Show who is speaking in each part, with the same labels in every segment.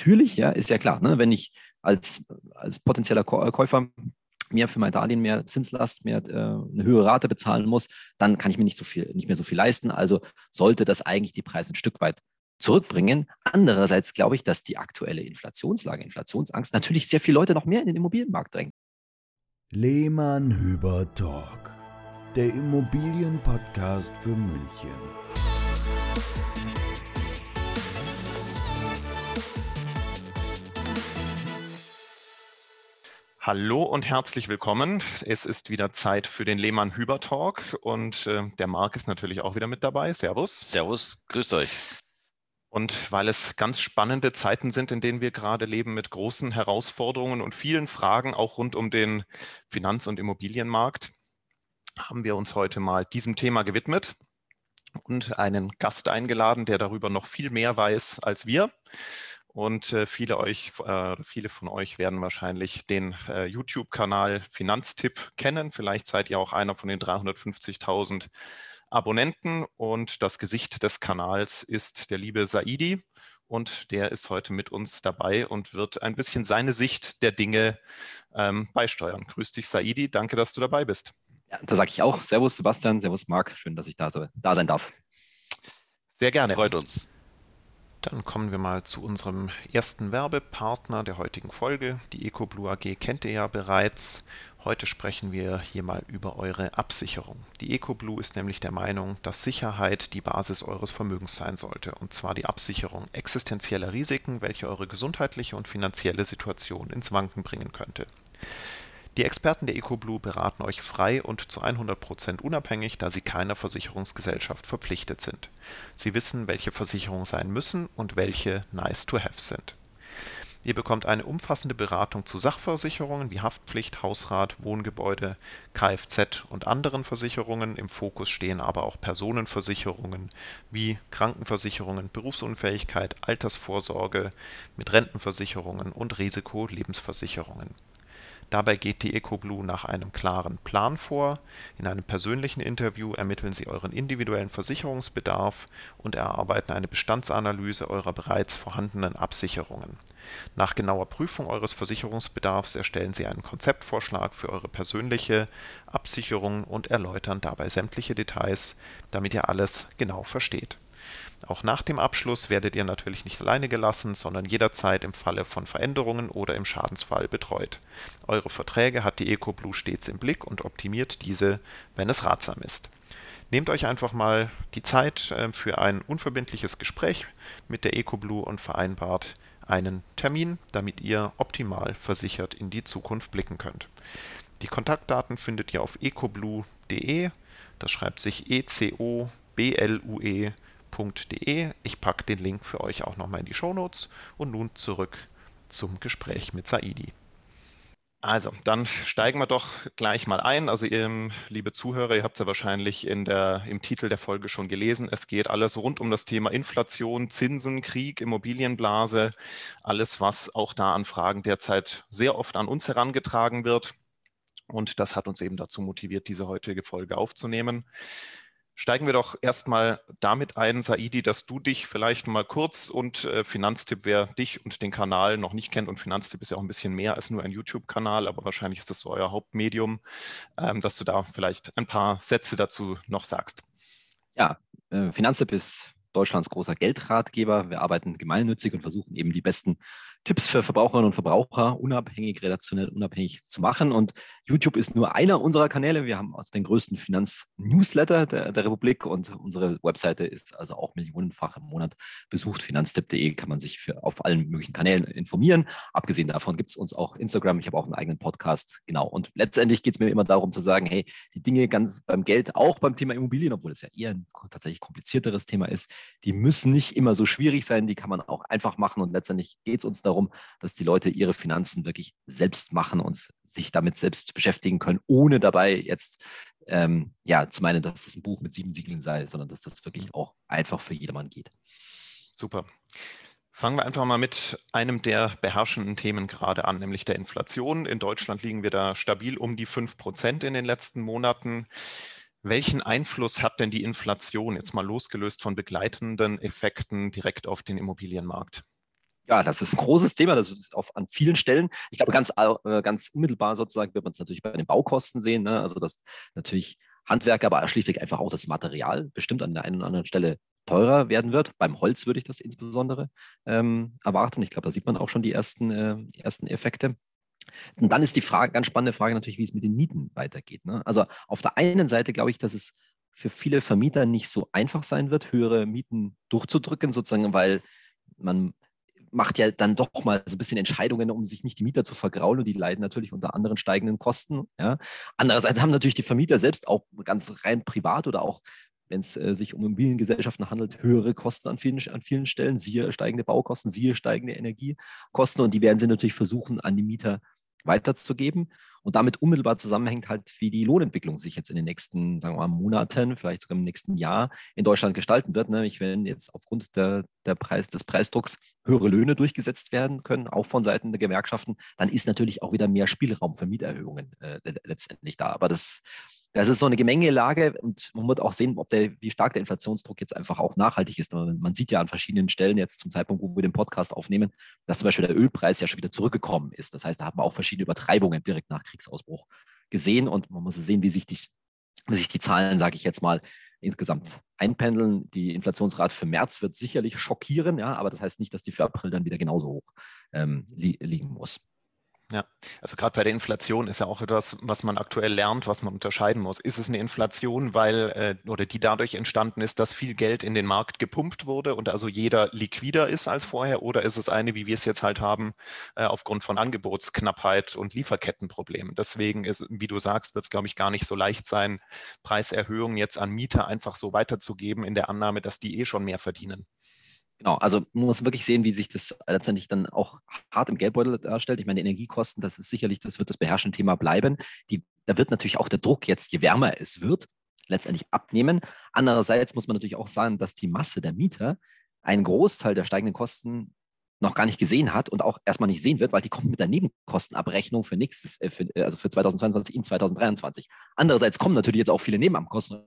Speaker 1: natürlich, ja, ist ja klar, ne, wenn ich als, als potenzieller Käufer mir für mein Darlehen mehr Zinslast, mehr äh, eine höhere Rate bezahlen muss, dann kann ich mir nicht so viel, nicht mehr so viel leisten. Also sollte das eigentlich die Preise ein Stück weit zurückbringen. Andererseits glaube ich, dass die aktuelle Inflationslage, Inflationsangst natürlich sehr viele Leute noch mehr in den Immobilienmarkt drängt.
Speaker 2: Lehmann Hüber Talk, der Immobilienpodcast für München.
Speaker 3: Hallo und herzlich willkommen. Es ist wieder Zeit für den Lehmann Hüber Talk und äh, der Marc ist natürlich auch wieder mit dabei. Servus.
Speaker 4: Servus, grüß euch.
Speaker 3: Und weil es ganz spannende Zeiten sind, in denen wir gerade leben, mit großen Herausforderungen und vielen Fragen auch rund um den Finanz- und Immobilienmarkt, haben wir uns heute mal diesem Thema gewidmet und einen Gast eingeladen, der darüber noch viel mehr weiß als wir. Und äh, viele, euch, äh, viele von euch werden wahrscheinlich den äh, YouTube-Kanal Finanztipp kennen. Vielleicht seid ihr auch einer von den 350.000 Abonnenten. Und das Gesicht des Kanals ist der liebe Saidi. Und der ist heute mit uns dabei und wird ein bisschen seine Sicht der Dinge ähm, beisteuern. Grüß dich, Saidi. Danke, dass du dabei bist.
Speaker 1: Ja, da sage ich auch Servus, Sebastian. Servus, Marc. Schön, dass ich da, da sein darf.
Speaker 4: Sehr gerne. Freut uns.
Speaker 3: Dann kommen wir mal zu unserem ersten Werbepartner der heutigen Folge. Die EcoBlue AG kennt ihr ja bereits. Heute sprechen wir hier mal über eure Absicherung. Die EcoBlue ist nämlich der Meinung, dass Sicherheit die Basis eures Vermögens sein sollte, und zwar die Absicherung existenzieller Risiken, welche eure gesundheitliche und finanzielle Situation ins Wanken bringen könnte. Die Experten der EcoBlue beraten euch frei und zu 100% unabhängig, da sie keiner Versicherungsgesellschaft verpflichtet sind. Sie wissen, welche Versicherungen sein müssen und welche nice to have sind. Ihr bekommt eine umfassende Beratung zu Sachversicherungen wie Haftpflicht, Hausrat, Wohngebäude, Kfz und anderen Versicherungen. Im Fokus stehen aber auch Personenversicherungen wie Krankenversicherungen, Berufsunfähigkeit, Altersvorsorge mit Rentenversicherungen und Risikolebensversicherungen Dabei geht die EcoBlue nach einem klaren Plan vor. In einem persönlichen Interview ermitteln sie euren individuellen Versicherungsbedarf und erarbeiten eine Bestandsanalyse eurer bereits vorhandenen Absicherungen. Nach genauer Prüfung eures Versicherungsbedarfs erstellen sie einen Konzeptvorschlag für eure persönliche Absicherung und erläutern dabei sämtliche Details, damit ihr alles genau versteht auch nach dem Abschluss werdet ihr natürlich nicht alleine gelassen, sondern jederzeit im Falle von Veränderungen oder im Schadensfall betreut. Eure Verträge hat die EcoBlue stets im Blick und optimiert diese, wenn es ratsam ist. Nehmt euch einfach mal die Zeit äh, für ein unverbindliches Gespräch mit der EcoBlue und vereinbart einen Termin, damit ihr optimal versichert in die Zukunft blicken könnt. Die Kontaktdaten findet ihr auf ecoblue.de. Das schreibt sich E-C-O-B-L-U-E www.ecom.de. Ich packe den Link für euch auch nochmal in die Shownotes und nun zurück zum Gespräch mit Saidi. Also, dann steigen wir doch gleich mal ein. Also, ihr, liebe Zuhörer, ihr habt es ja wahrscheinlich in der, im Titel der Folge schon gelesen. Es geht alles rund um das Thema Inflation, Zinsen, Krieg, Immobilienblase, alles, was auch da an Fragen derzeit sehr oft an uns herangetragen wird. Und das hat uns eben dazu motiviert, diese heutige Folge aufzunehmen. Steigen wir doch erstmal damit ein, Saidi, dass du dich vielleicht mal kurz und äh, Finanztipp, wer dich und den Kanal noch nicht kennt, und Finanztipp ist ja auch ein bisschen mehr als nur ein YouTube-Kanal, aber wahrscheinlich ist das so euer Hauptmedium, ähm, dass du da vielleicht ein paar Sätze dazu noch sagst.
Speaker 1: Ja, äh, Finanztipp ist Deutschlands großer Geldratgeber. Wir arbeiten gemeinnützig und versuchen eben die besten Tipps für Verbraucherinnen und Verbraucher unabhängig, redaktionell unabhängig zu machen. Und YouTube ist nur einer unserer Kanäle. Wir haben also den größten Finanznewsletter der, der Republik und unsere Webseite ist also auch millionenfach im Monat besucht. Finanztipp.de kann man sich für, auf allen möglichen Kanälen informieren. Abgesehen davon gibt es uns auch Instagram. Ich habe auch einen eigenen Podcast. Genau. Und letztendlich geht es mir immer darum zu sagen, hey, die Dinge ganz beim Geld, auch beim Thema Immobilien, obwohl es ja eher ein tatsächlich komplizierteres Thema ist, die müssen nicht immer so schwierig sein. Die kann man auch einfach machen. Und letztendlich geht es uns darum, dass die Leute ihre Finanzen wirklich selbst machen und sich damit selbst beschäftigen können, ohne dabei jetzt ähm, ja, zu meinen, dass es ein Buch mit sieben Siegeln sei, sondern dass das wirklich auch einfach für jedermann geht.
Speaker 3: Super. Fangen wir einfach mal mit einem der beherrschenden Themen gerade an, nämlich der Inflation. In Deutschland liegen wir da stabil um die 5 Prozent in den letzten Monaten. Welchen Einfluss hat denn die Inflation jetzt mal losgelöst von begleitenden Effekten direkt auf den Immobilienmarkt?
Speaker 1: Ja, das ist ein großes Thema, das ist auf, an vielen Stellen. Ich glaube, ganz, äh, ganz unmittelbar sozusagen wird man es natürlich bei den Baukosten sehen. Ne? Also, dass natürlich Handwerker, aber schlichtweg einfach auch das Material bestimmt an der einen oder anderen Stelle teurer werden wird. Beim Holz würde ich das insbesondere ähm, erwarten. Ich glaube, da sieht man auch schon die ersten, äh, ersten Effekte. Und dann ist die Frage, ganz spannende Frage natürlich, wie es mit den Mieten weitergeht. Ne? Also auf der einen Seite glaube ich, dass es für viele Vermieter nicht so einfach sein wird, höhere Mieten durchzudrücken, sozusagen, weil man macht ja dann doch mal so ein bisschen Entscheidungen, um sich nicht die Mieter zu vergraulen und die leiden natürlich unter anderen steigenden Kosten. Ja. Andererseits haben natürlich die Vermieter selbst auch ganz rein privat oder auch wenn es äh, sich um Immobiliengesellschaften handelt, höhere Kosten an vielen, an vielen Stellen, siehe steigende Baukosten, siehe steigende Energiekosten und die werden sie natürlich versuchen, an die Mieter weiterzugeben. Und damit unmittelbar zusammenhängt halt, wie die Lohnentwicklung sich jetzt in den nächsten, sagen wir mal, Monaten, vielleicht sogar im nächsten Jahr in Deutschland gestalten wird. Nämlich wenn jetzt aufgrund der, der Preis, des Preisdrucks höhere Löhne durchgesetzt werden können, auch von Seiten der Gewerkschaften, dann ist natürlich auch wieder mehr Spielraum für Mieterhöhungen äh, letztendlich da. Aber das das ist so eine Gemengelage und man wird auch sehen, ob der, wie stark der Inflationsdruck jetzt einfach auch nachhaltig ist. Man sieht ja an verschiedenen Stellen jetzt zum Zeitpunkt, wo wir den Podcast aufnehmen, dass zum Beispiel der Ölpreis ja schon wieder zurückgekommen ist. Das heißt, da hat man auch verschiedene Übertreibungen direkt nach Kriegsausbruch gesehen und man muss sehen, wie sich die, wie sich die Zahlen, sage ich jetzt mal, insgesamt einpendeln. Die Inflationsrate für März wird sicherlich schockieren, ja, aber das heißt nicht, dass die für April dann wieder genauso hoch ähm, li liegen muss.
Speaker 3: Ja, also gerade bei der Inflation ist ja auch etwas, was man aktuell lernt, was man unterscheiden muss. Ist es eine Inflation, weil äh, oder die dadurch entstanden ist, dass viel Geld in den Markt gepumpt wurde und also jeder liquider ist als vorher, oder ist es eine, wie wir es jetzt halt haben, äh, aufgrund von Angebotsknappheit und Lieferkettenproblemen? Deswegen ist, wie du sagst, wird es, glaube ich, gar nicht so leicht sein, Preiserhöhungen jetzt an Mieter einfach so weiterzugeben, in der Annahme, dass die eh schon mehr verdienen.
Speaker 1: Genau, also man muss wirklich sehen, wie sich das letztendlich dann auch hart im Geldbeutel darstellt. Ich meine, Energiekosten, das ist sicherlich, das wird das beherrschende Thema bleiben. Die, da wird natürlich auch der Druck jetzt, je wärmer es wird, letztendlich abnehmen. Andererseits muss man natürlich auch sagen, dass die Masse der Mieter einen Großteil der steigenden Kosten noch gar nicht gesehen hat und auch erstmal nicht sehen wird, weil die kommt mit der Nebenkostenabrechnung für nächstes, äh, äh, also für 2022 in 2023. Andererseits kommen natürlich jetzt auch viele Nebenkosten,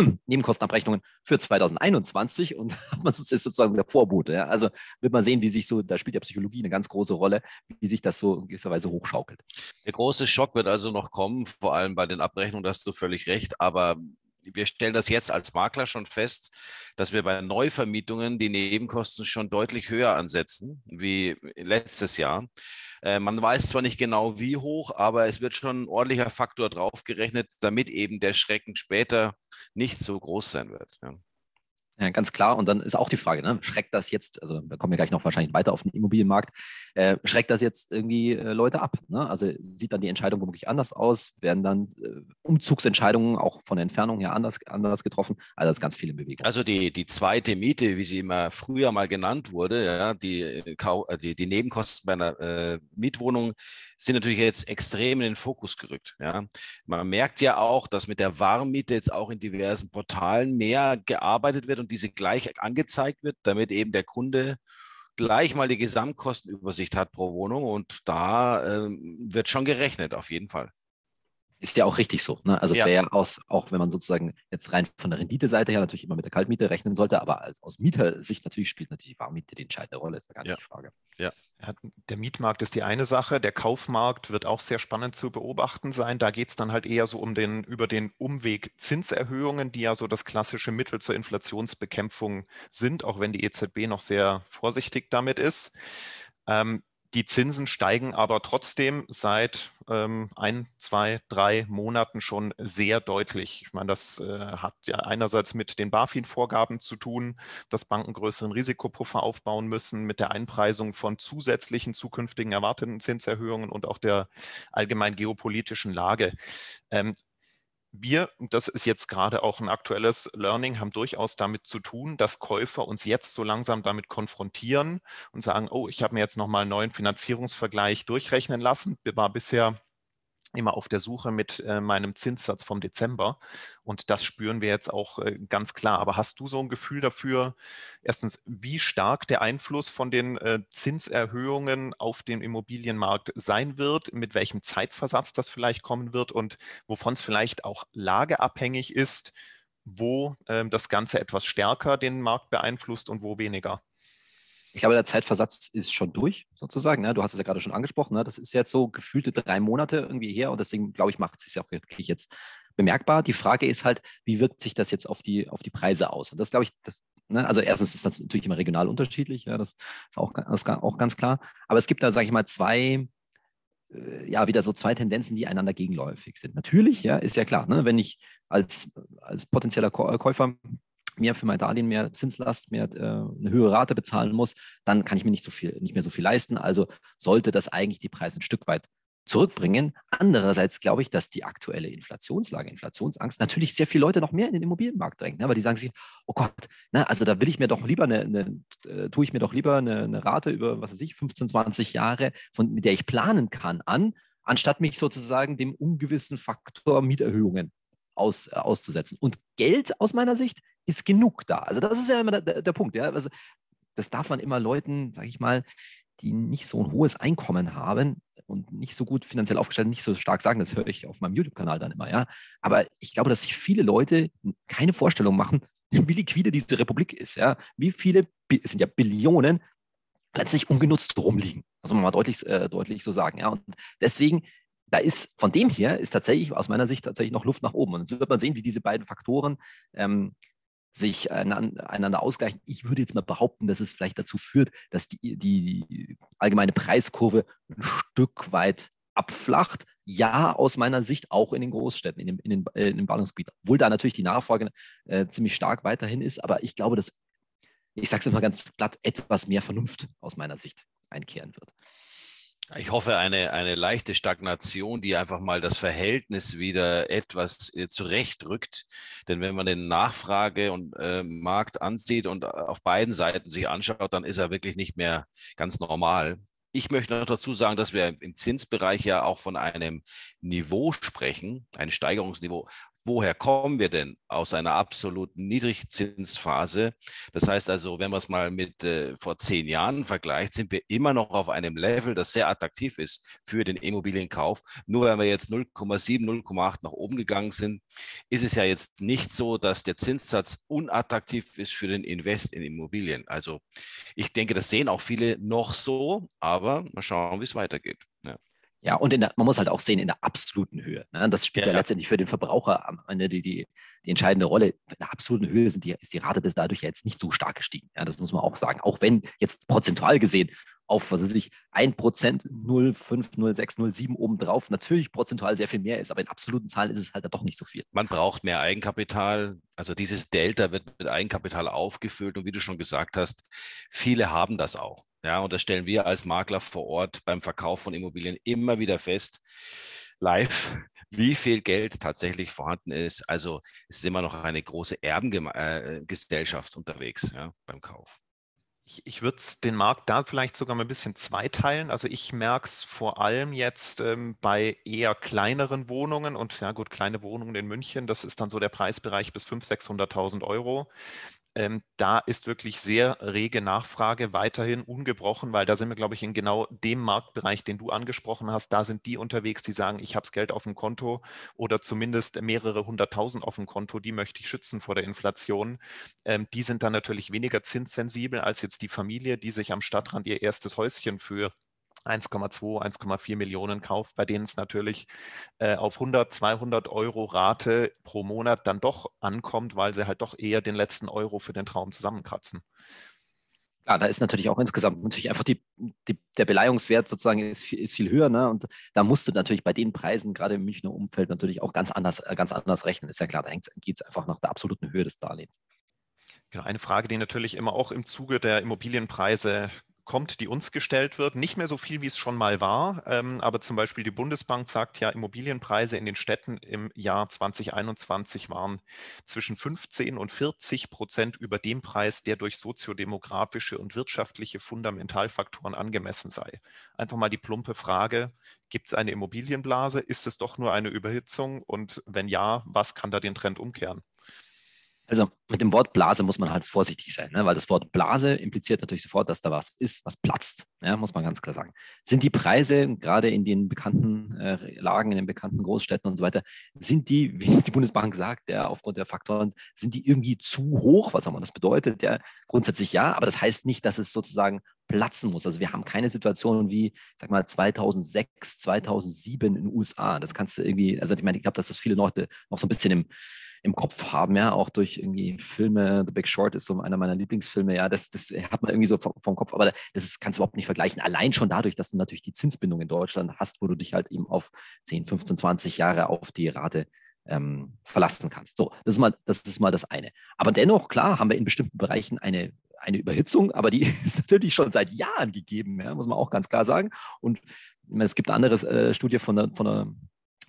Speaker 1: Nebenkostenabrechnungen für 2021 und man ist sozusagen der Vorbote. Ja. Also wird man sehen, wie sich so, da spielt ja Psychologie eine ganz große Rolle, wie sich das so in gewisser Weise hochschaukelt.
Speaker 4: Der große Schock wird also noch kommen, vor allem bei den Abrechnungen, da hast du völlig recht, aber wir stellen das jetzt als Makler schon fest, dass wir bei Neuvermietungen die Nebenkosten schon deutlich höher ansetzen wie letztes Jahr. Äh, man weiß zwar nicht genau wie hoch, aber es wird schon ein ordentlicher Faktor draufgerechnet, damit eben der Schrecken später nicht so groß sein wird. Ja.
Speaker 1: Ja, ganz klar. Und dann ist auch die Frage, ne, schreckt das jetzt, also wir kommen ja gleich noch wahrscheinlich weiter auf den Immobilienmarkt, äh, schreckt das jetzt irgendwie äh, Leute ab? Ne? Also sieht dann die Entscheidung womöglich anders aus? Werden dann äh, Umzugsentscheidungen auch von der Entfernung her anders, anders getroffen? Also das ist ganz viel im Bewegung.
Speaker 4: Also die, die zweite Miete, wie sie immer früher mal genannt wurde, ja, die, äh, äh, die, die Nebenkosten bei einer äh, Mietwohnung sind natürlich jetzt extrem in den Fokus gerückt. Ja. Man merkt ja auch, dass mit der Warmmiete jetzt auch in diversen Portalen mehr gearbeitet wird und diese gleich angezeigt wird, damit eben der Kunde gleich mal die Gesamtkostenübersicht hat pro Wohnung und da äh, wird schon gerechnet, auf jeden Fall.
Speaker 1: Ist ja auch richtig so. Ne? Also es ja. wäre ja aus, auch wenn man sozusagen jetzt rein von der Renditeseite her natürlich immer mit der Kaltmiete rechnen sollte, aber als, aus Mietersicht natürlich spielt natürlich die Warmmiete die entscheidende Rolle, ist ja gar nicht ja. die Frage.
Speaker 3: Ja. Der Mietmarkt ist die eine Sache, der Kaufmarkt wird auch sehr spannend zu beobachten sein. Da geht es dann halt eher so um den, über den Umweg Zinserhöhungen, die ja so das klassische Mittel zur Inflationsbekämpfung sind, auch wenn die EZB noch sehr vorsichtig damit ist. Ähm, die Zinsen steigen aber trotzdem seit ähm, ein, zwei, drei Monaten schon sehr deutlich. Ich meine, das äh, hat ja einerseits mit den BaFin-Vorgaben zu tun, dass Banken größeren Risikopuffer aufbauen müssen, mit der Einpreisung von zusätzlichen zukünftigen erwarteten Zinserhöhungen und auch der allgemein geopolitischen Lage. Ähm, wir, das ist jetzt gerade auch ein aktuelles Learning, haben durchaus damit zu tun, dass Käufer uns jetzt so langsam damit konfrontieren und sagen, oh, ich habe mir jetzt nochmal einen neuen Finanzierungsvergleich durchrechnen lassen, war bisher immer auf der Suche mit äh, meinem Zinssatz vom Dezember. Und das spüren wir jetzt auch äh, ganz klar. Aber hast du so ein Gefühl dafür, erstens, wie stark der Einfluss von den äh, Zinserhöhungen auf den Immobilienmarkt sein wird, mit welchem Zeitversatz das vielleicht kommen wird und wovon es vielleicht auch lageabhängig ist, wo ähm, das Ganze etwas stärker den Markt beeinflusst und wo weniger?
Speaker 1: Ich glaube, der Zeitversatz ist schon durch, sozusagen. Ne? Du hast es ja gerade schon angesprochen. Ne? Das ist jetzt so gefühlte drei Monate irgendwie her und deswegen, glaube ich, macht es sich auch wirklich jetzt bemerkbar. Die Frage ist halt, wie wirkt sich das jetzt auf die, auf die Preise aus? Und das glaube ich, das, ne? also erstens ist das natürlich immer regional unterschiedlich, ja, das ist auch, das ist auch ganz klar. Aber es gibt da, sage ich mal, zwei, äh, ja, wieder so zwei Tendenzen, die einander gegenläufig sind. Natürlich, ja, ist ja klar, ne? wenn ich als, als potenzieller Käufer mehr für mein Darlehen, mehr Zinslast, mehr äh, eine höhere Rate bezahlen muss, dann kann ich mir nicht so viel, nicht mehr so viel leisten. Also sollte das eigentlich die Preise ein Stück weit zurückbringen. Andererseits glaube ich, dass die aktuelle Inflationslage, Inflationsangst natürlich sehr viele Leute noch mehr in den Immobilienmarkt drängt, ne? weil die sagen sich, oh Gott, ne, also da will ich mir doch lieber eine, eine äh, tue ich mir doch lieber eine, eine, Rate über, was weiß ich, 15, 20 Jahre, von, mit der ich planen kann, an, anstatt mich sozusagen dem ungewissen Faktor Mieterhöhungen aus, äh, auszusetzen. Und Geld aus meiner Sicht ist genug da. Also das ist ja immer der, der Punkt. Ja? Also das darf man immer Leuten, sage ich mal, die nicht so ein hohes Einkommen haben und nicht so gut finanziell aufgestellt, nicht so stark sagen. Das höre ich auf meinem YouTube-Kanal dann immer. Ja? Aber ich glaube, dass sich viele Leute keine Vorstellung machen, wie liquide diese Republik ist. Ja? Wie viele, es sind ja Billionen, letztlich ungenutzt rumliegen. Das muss man mal deutlich, äh, deutlich so sagen. Ja? Und deswegen da ist von dem her ist tatsächlich aus meiner Sicht tatsächlich noch Luft nach oben. Und jetzt wird man sehen, wie diese beiden Faktoren ähm, sich einander ausgleichen. Ich würde jetzt mal behaupten, dass es vielleicht dazu führt, dass die, die allgemeine Preiskurve ein Stück weit abflacht. Ja, aus meiner Sicht auch in den Großstädten, in den, in den, äh, in den Ballungsgebieten. Obwohl da natürlich die Nachfrage äh, ziemlich stark weiterhin ist. Aber ich glaube, dass, ich sage es immer ganz platt, etwas mehr Vernunft aus meiner Sicht einkehren wird.
Speaker 4: Ich hoffe, eine, eine leichte Stagnation, die einfach mal das Verhältnis wieder etwas äh, zurechtrückt. Denn wenn man den Nachfrage- und äh, Markt ansieht und auf beiden Seiten sich anschaut, dann ist er wirklich nicht mehr ganz normal. Ich möchte noch dazu sagen, dass wir im Zinsbereich ja auch von einem Niveau sprechen, ein Steigerungsniveau, woher kommen wir denn aus einer absoluten Niedrigzinsphase? Das heißt also, wenn man es mal mit äh, vor zehn Jahren vergleicht, sind wir immer noch auf einem Level, das sehr attraktiv ist für den Immobilienkauf. Nur wenn wir jetzt 0,7, 0,8 nach oben gegangen sind, ist es ja jetzt nicht so, dass der Zinssatz unattraktiv ist für den Invest in Immobilien. Also ich denke, das sehen auch viele noch so, aber mal schauen, wie es weitergeht. Ja.
Speaker 1: Ja, und der, man muss halt auch sehen, in der absoluten Höhe. Ne? Das spielt ja, ja, letztendlich für den Verbraucher am Ende die, die, die entscheidende Rolle. In der absoluten Höhe sind die, ist die Rate des dadurch ja jetzt nicht so stark gestiegen. Ja, das muss man auch sagen. Auch wenn jetzt prozentual gesehen auf, was weiß ich, 1%, 0,5, 0,6, 0,7 obendrauf natürlich prozentual sehr viel mehr ist, aber in absoluten Zahlen ist es halt doch nicht so viel.
Speaker 4: Man braucht mehr Eigenkapital. Also dieses Delta wird mit Eigenkapital aufgefüllt und wie du schon gesagt hast, viele haben das auch. Ja, und das stellen wir als Makler vor Ort beim Verkauf von Immobilien immer wieder fest, live, wie viel Geld tatsächlich vorhanden ist. Also es ist immer noch eine große Erbengesellschaft unterwegs ja, beim Kauf.
Speaker 3: Ich, ich würde den Markt da vielleicht sogar mal ein bisschen zweiteilen. Also ich merke es vor allem jetzt ähm, bei eher kleineren Wohnungen und ja gut, kleine Wohnungen in München, das ist dann so der Preisbereich bis 500.000, 600.000 Euro ähm, da ist wirklich sehr rege Nachfrage weiterhin ungebrochen, weil da sind wir, glaube ich, in genau dem Marktbereich, den du angesprochen hast. Da sind die unterwegs, die sagen, ich habe das Geld auf dem Konto oder zumindest mehrere hunderttausend auf dem Konto, die möchte ich schützen vor der Inflation. Ähm, die sind dann natürlich weniger zinssensibel als jetzt die Familie, die sich am Stadtrand ihr erstes Häuschen für 1,2, 1,4 Millionen kauft, bei denen es natürlich äh, auf 100, 200 Euro Rate pro Monat dann doch ankommt, weil sie halt doch eher den letzten Euro für den Traum zusammenkratzen.
Speaker 1: Ja, da ist natürlich auch insgesamt natürlich einfach die, die, der Beleihungswert sozusagen ist viel, ist viel höher. Ne? Und da musst du natürlich bei den Preisen, gerade im Münchner Umfeld, natürlich auch ganz anders, äh, ganz anders rechnen. Ist ja klar, da geht es einfach nach der absoluten Höhe des Darlehens.
Speaker 3: Genau, eine Frage, die natürlich immer auch im Zuge der Immobilienpreise kommt, die uns gestellt wird. Nicht mehr so viel, wie es schon mal war, ähm, aber zum Beispiel die Bundesbank sagt ja, Immobilienpreise in den Städten im Jahr 2021 waren zwischen 15 und 40 Prozent über dem Preis, der durch soziodemografische und wirtschaftliche Fundamentalfaktoren angemessen sei. Einfach mal die plumpe Frage, gibt es eine Immobilienblase? Ist es doch nur eine Überhitzung? Und wenn ja, was kann da den Trend umkehren?
Speaker 1: Also mit dem Wort Blase muss man halt vorsichtig sein, ne? weil das Wort Blase impliziert natürlich sofort, dass da was ist, was platzt, ja? muss man ganz klar sagen. Sind die Preise gerade in den bekannten äh, Lagen, in den bekannten Großstädten und so weiter, sind die, wie die Bundesbank sagt, ja, aufgrund der Faktoren, sind die irgendwie zu hoch? Was auch immer das bedeutet? Ja, grundsätzlich ja, aber das heißt nicht, dass es sozusagen platzen muss. Also wir haben keine Situation wie, sag mal, 2006, 2007 in den USA. Das kannst du irgendwie, also ich meine, ich glaube, dass das viele Leute noch so ein bisschen im im Kopf haben, ja, auch durch irgendwie Filme. The Big Short ist so einer meiner Lieblingsfilme, ja, das, das hat man irgendwie so vom, vom Kopf, aber das ist, kannst du überhaupt nicht vergleichen. Allein schon dadurch, dass du natürlich die Zinsbindung in Deutschland hast, wo du dich halt eben auf 10, 15, 20 Jahre auf die Rate ähm, verlassen kannst. So, das ist, mal, das ist mal das eine. Aber dennoch, klar, haben wir in bestimmten Bereichen eine, eine Überhitzung, aber die ist natürlich schon seit Jahren gegeben, ja, muss man auch ganz klar sagen. Und es gibt eine andere äh, Studie von der, von der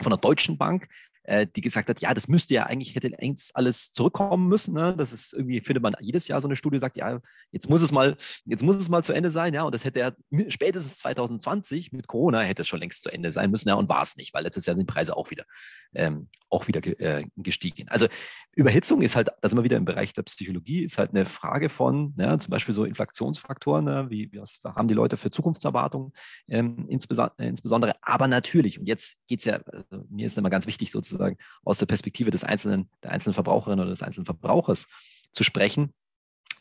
Speaker 1: von der Deutschen Bank, äh, die gesagt hat, ja, das müsste ja eigentlich, hätte längst alles zurückkommen müssen. Ne? Das ist irgendwie, findet man jedes Jahr so eine Studie, sagt, ja, jetzt muss es mal, jetzt muss es mal zu Ende sein, ja, und das hätte ja spätestens 2020 mit Corona hätte es schon längst zu Ende sein müssen, ja, und war es nicht, weil letztes Jahr sind die Preise auch wieder, ähm, auch wieder äh, gestiegen. Also Überhitzung ist halt, da sind wir wieder im Bereich der Psychologie, ist halt eine Frage von, ja, zum Beispiel so Inflationsfaktoren, ne? wie, was haben die Leute für Zukunftserwartungen ähm, insbesondere, insbesondere, aber natürlich, und jetzt geht es ja, also mir ist immer ganz wichtig, sozusagen, sozusagen aus der Perspektive des einzelnen, der einzelnen Verbraucherin oder des einzelnen Verbrauchers zu sprechen.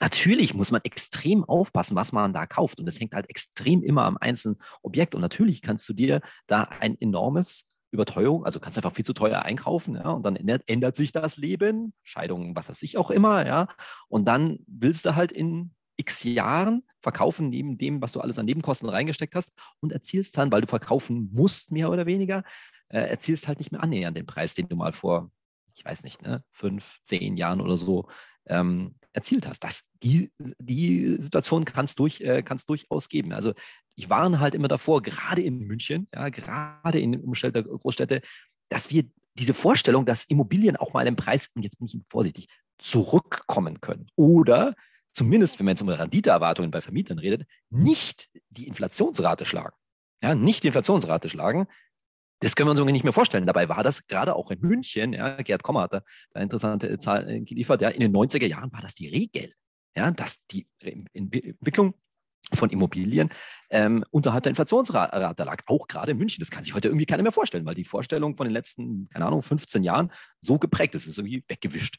Speaker 1: Natürlich muss man extrem aufpassen, was man da kauft. Und das hängt halt extrem immer am einzelnen Objekt. Und natürlich kannst du dir da ein enormes Überteuerung, also kannst einfach viel zu teuer einkaufen, ja, und dann ändert, ändert sich das Leben, Scheidung, was weiß ich auch immer, ja, und dann willst du halt in x Jahren verkaufen neben dem, was du alles an Nebenkosten reingesteckt hast und erzielst dann, weil du verkaufen musst, mehr oder weniger, äh, erzielst halt nicht mehr annähernd den Preis, den du mal vor, ich weiß nicht, ne, fünf, zehn Jahren oder so ähm, erzielt hast. Das, die, die Situation kann es durch, äh, durchaus geben. Also ich warne halt immer davor, gerade in München, ja, gerade in der Großstädte, dass wir diese Vorstellung, dass Immobilien auch mal im Preis, und jetzt bin ich vorsichtig, zurückkommen können. Oder zumindest, wenn man jetzt um Renditeerwartungen bei Vermietern redet, nicht die Inflationsrate schlagen. Ja, nicht die Inflationsrate schlagen, das können wir uns irgendwie nicht mehr vorstellen. Dabei war das gerade auch in München, ja, Gerd Kommer hat da, da interessante Zahlen geliefert, ja, in den 90er Jahren war das die Regel, ja, dass die Entwicklung von Immobilien ähm, unterhalb der Inflationsrate lag, auch gerade in München. Das kann sich heute irgendwie keiner mehr vorstellen, weil die Vorstellung von den letzten, keine Ahnung, 15 Jahren so geprägt ist, ist irgendwie weggewischt.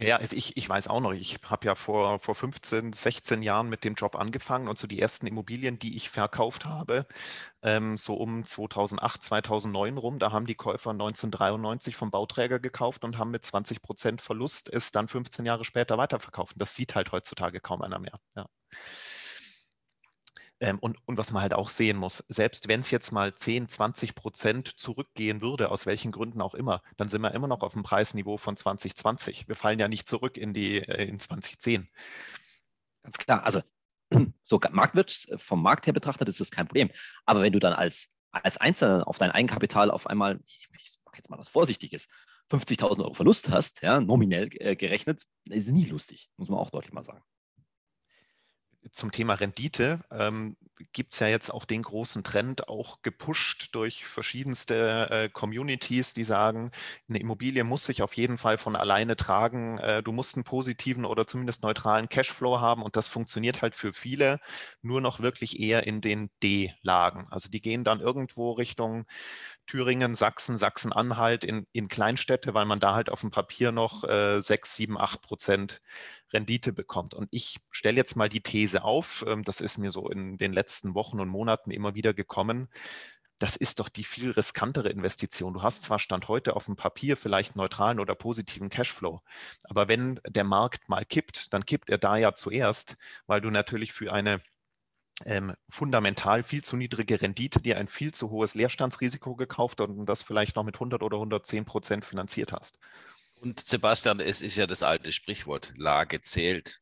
Speaker 3: Ja, ich, ich weiß auch noch, ich habe ja vor, vor 15, 16 Jahren mit dem Job angefangen und so die ersten Immobilien, die ich verkauft habe, ähm, so um 2008, 2009 rum, da haben die Käufer 1993 vom Bauträger gekauft und haben mit 20 Prozent Verlust es dann 15 Jahre später weiterverkauft. Das sieht halt heutzutage kaum einer mehr. Ja. Ähm, und, und was man halt auch sehen muss, selbst wenn es jetzt mal 10, 20 Prozent zurückgehen würde, aus welchen Gründen auch immer, dann sind wir immer noch auf dem Preisniveau von 2020. Wir fallen ja nicht zurück in die äh, in 2010.
Speaker 1: Ganz klar. Also so Marktwirt, vom Markt her betrachtet ist das kein Problem. Aber wenn du dann als, als Einzelner auf dein Eigenkapital auf einmal, ich, ich mache jetzt mal was Vorsichtiges, 50.000 Euro Verlust hast, ja, nominell äh, gerechnet, ist nie lustig, muss man auch deutlich mal sagen
Speaker 3: zum Thema Rendite ähm, gibt es ja jetzt auch den großen Trend, auch gepusht durch verschiedenste äh, Communities, die sagen, eine Immobilie muss sich auf jeden Fall von alleine tragen. Äh, du musst einen positiven oder zumindest neutralen Cashflow haben und das funktioniert halt für viele nur noch wirklich eher in den D-Lagen. Also die gehen dann irgendwo Richtung Thüringen, Sachsen, Sachsen-Anhalt in, in Kleinstädte, weil man da halt auf dem Papier noch äh, 6, 7, 8 Prozent Rendite bekommt. Und ich stelle jetzt mal die These auf, ähm, das ist mir so in den letzten Wochen und Monaten immer wieder gekommen, das ist doch die viel riskantere Investition. Du hast zwar Stand heute auf dem Papier vielleicht neutralen oder positiven Cashflow, aber wenn der Markt mal kippt, dann kippt er da ja zuerst, weil du natürlich für eine ähm, fundamental viel zu niedrige Rendite dir ein viel zu hohes Leerstandsrisiko gekauft und das vielleicht noch mit 100 oder 110 Prozent finanziert hast.
Speaker 4: Und Sebastian, es ist ja das alte Sprichwort, Lage zählt.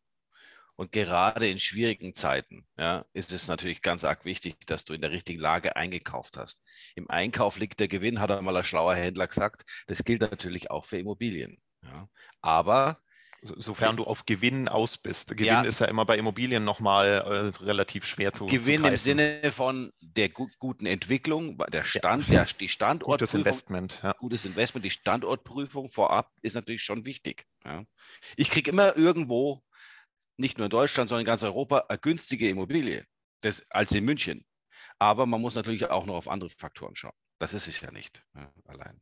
Speaker 4: Und gerade in schwierigen Zeiten ja, ist es natürlich ganz arg wichtig, dass du in der richtigen Lage eingekauft hast. Im Einkauf liegt der Gewinn, hat einmal ein schlauer Händler gesagt. Das gilt natürlich auch für Immobilien. Ja. Aber
Speaker 3: Sofern du auf Gewinn aus bist. Gewinn ja. ist ja immer bei Immobilien nochmal äh, relativ schwer zu
Speaker 4: Gewinn
Speaker 3: zu
Speaker 4: im Sinne von der gu guten Entwicklung, der Stand, ja. der, die Standortprüfung.
Speaker 3: Gutes Investment.
Speaker 4: Ja. Gutes Investment, die Standortprüfung vorab ist natürlich schon wichtig. Ich kriege immer irgendwo, nicht nur in Deutschland, sondern in ganz Europa, eine günstige Immobilie das, als in München. Aber man muss natürlich auch noch auf andere Faktoren schauen. Das ist es ja nicht allein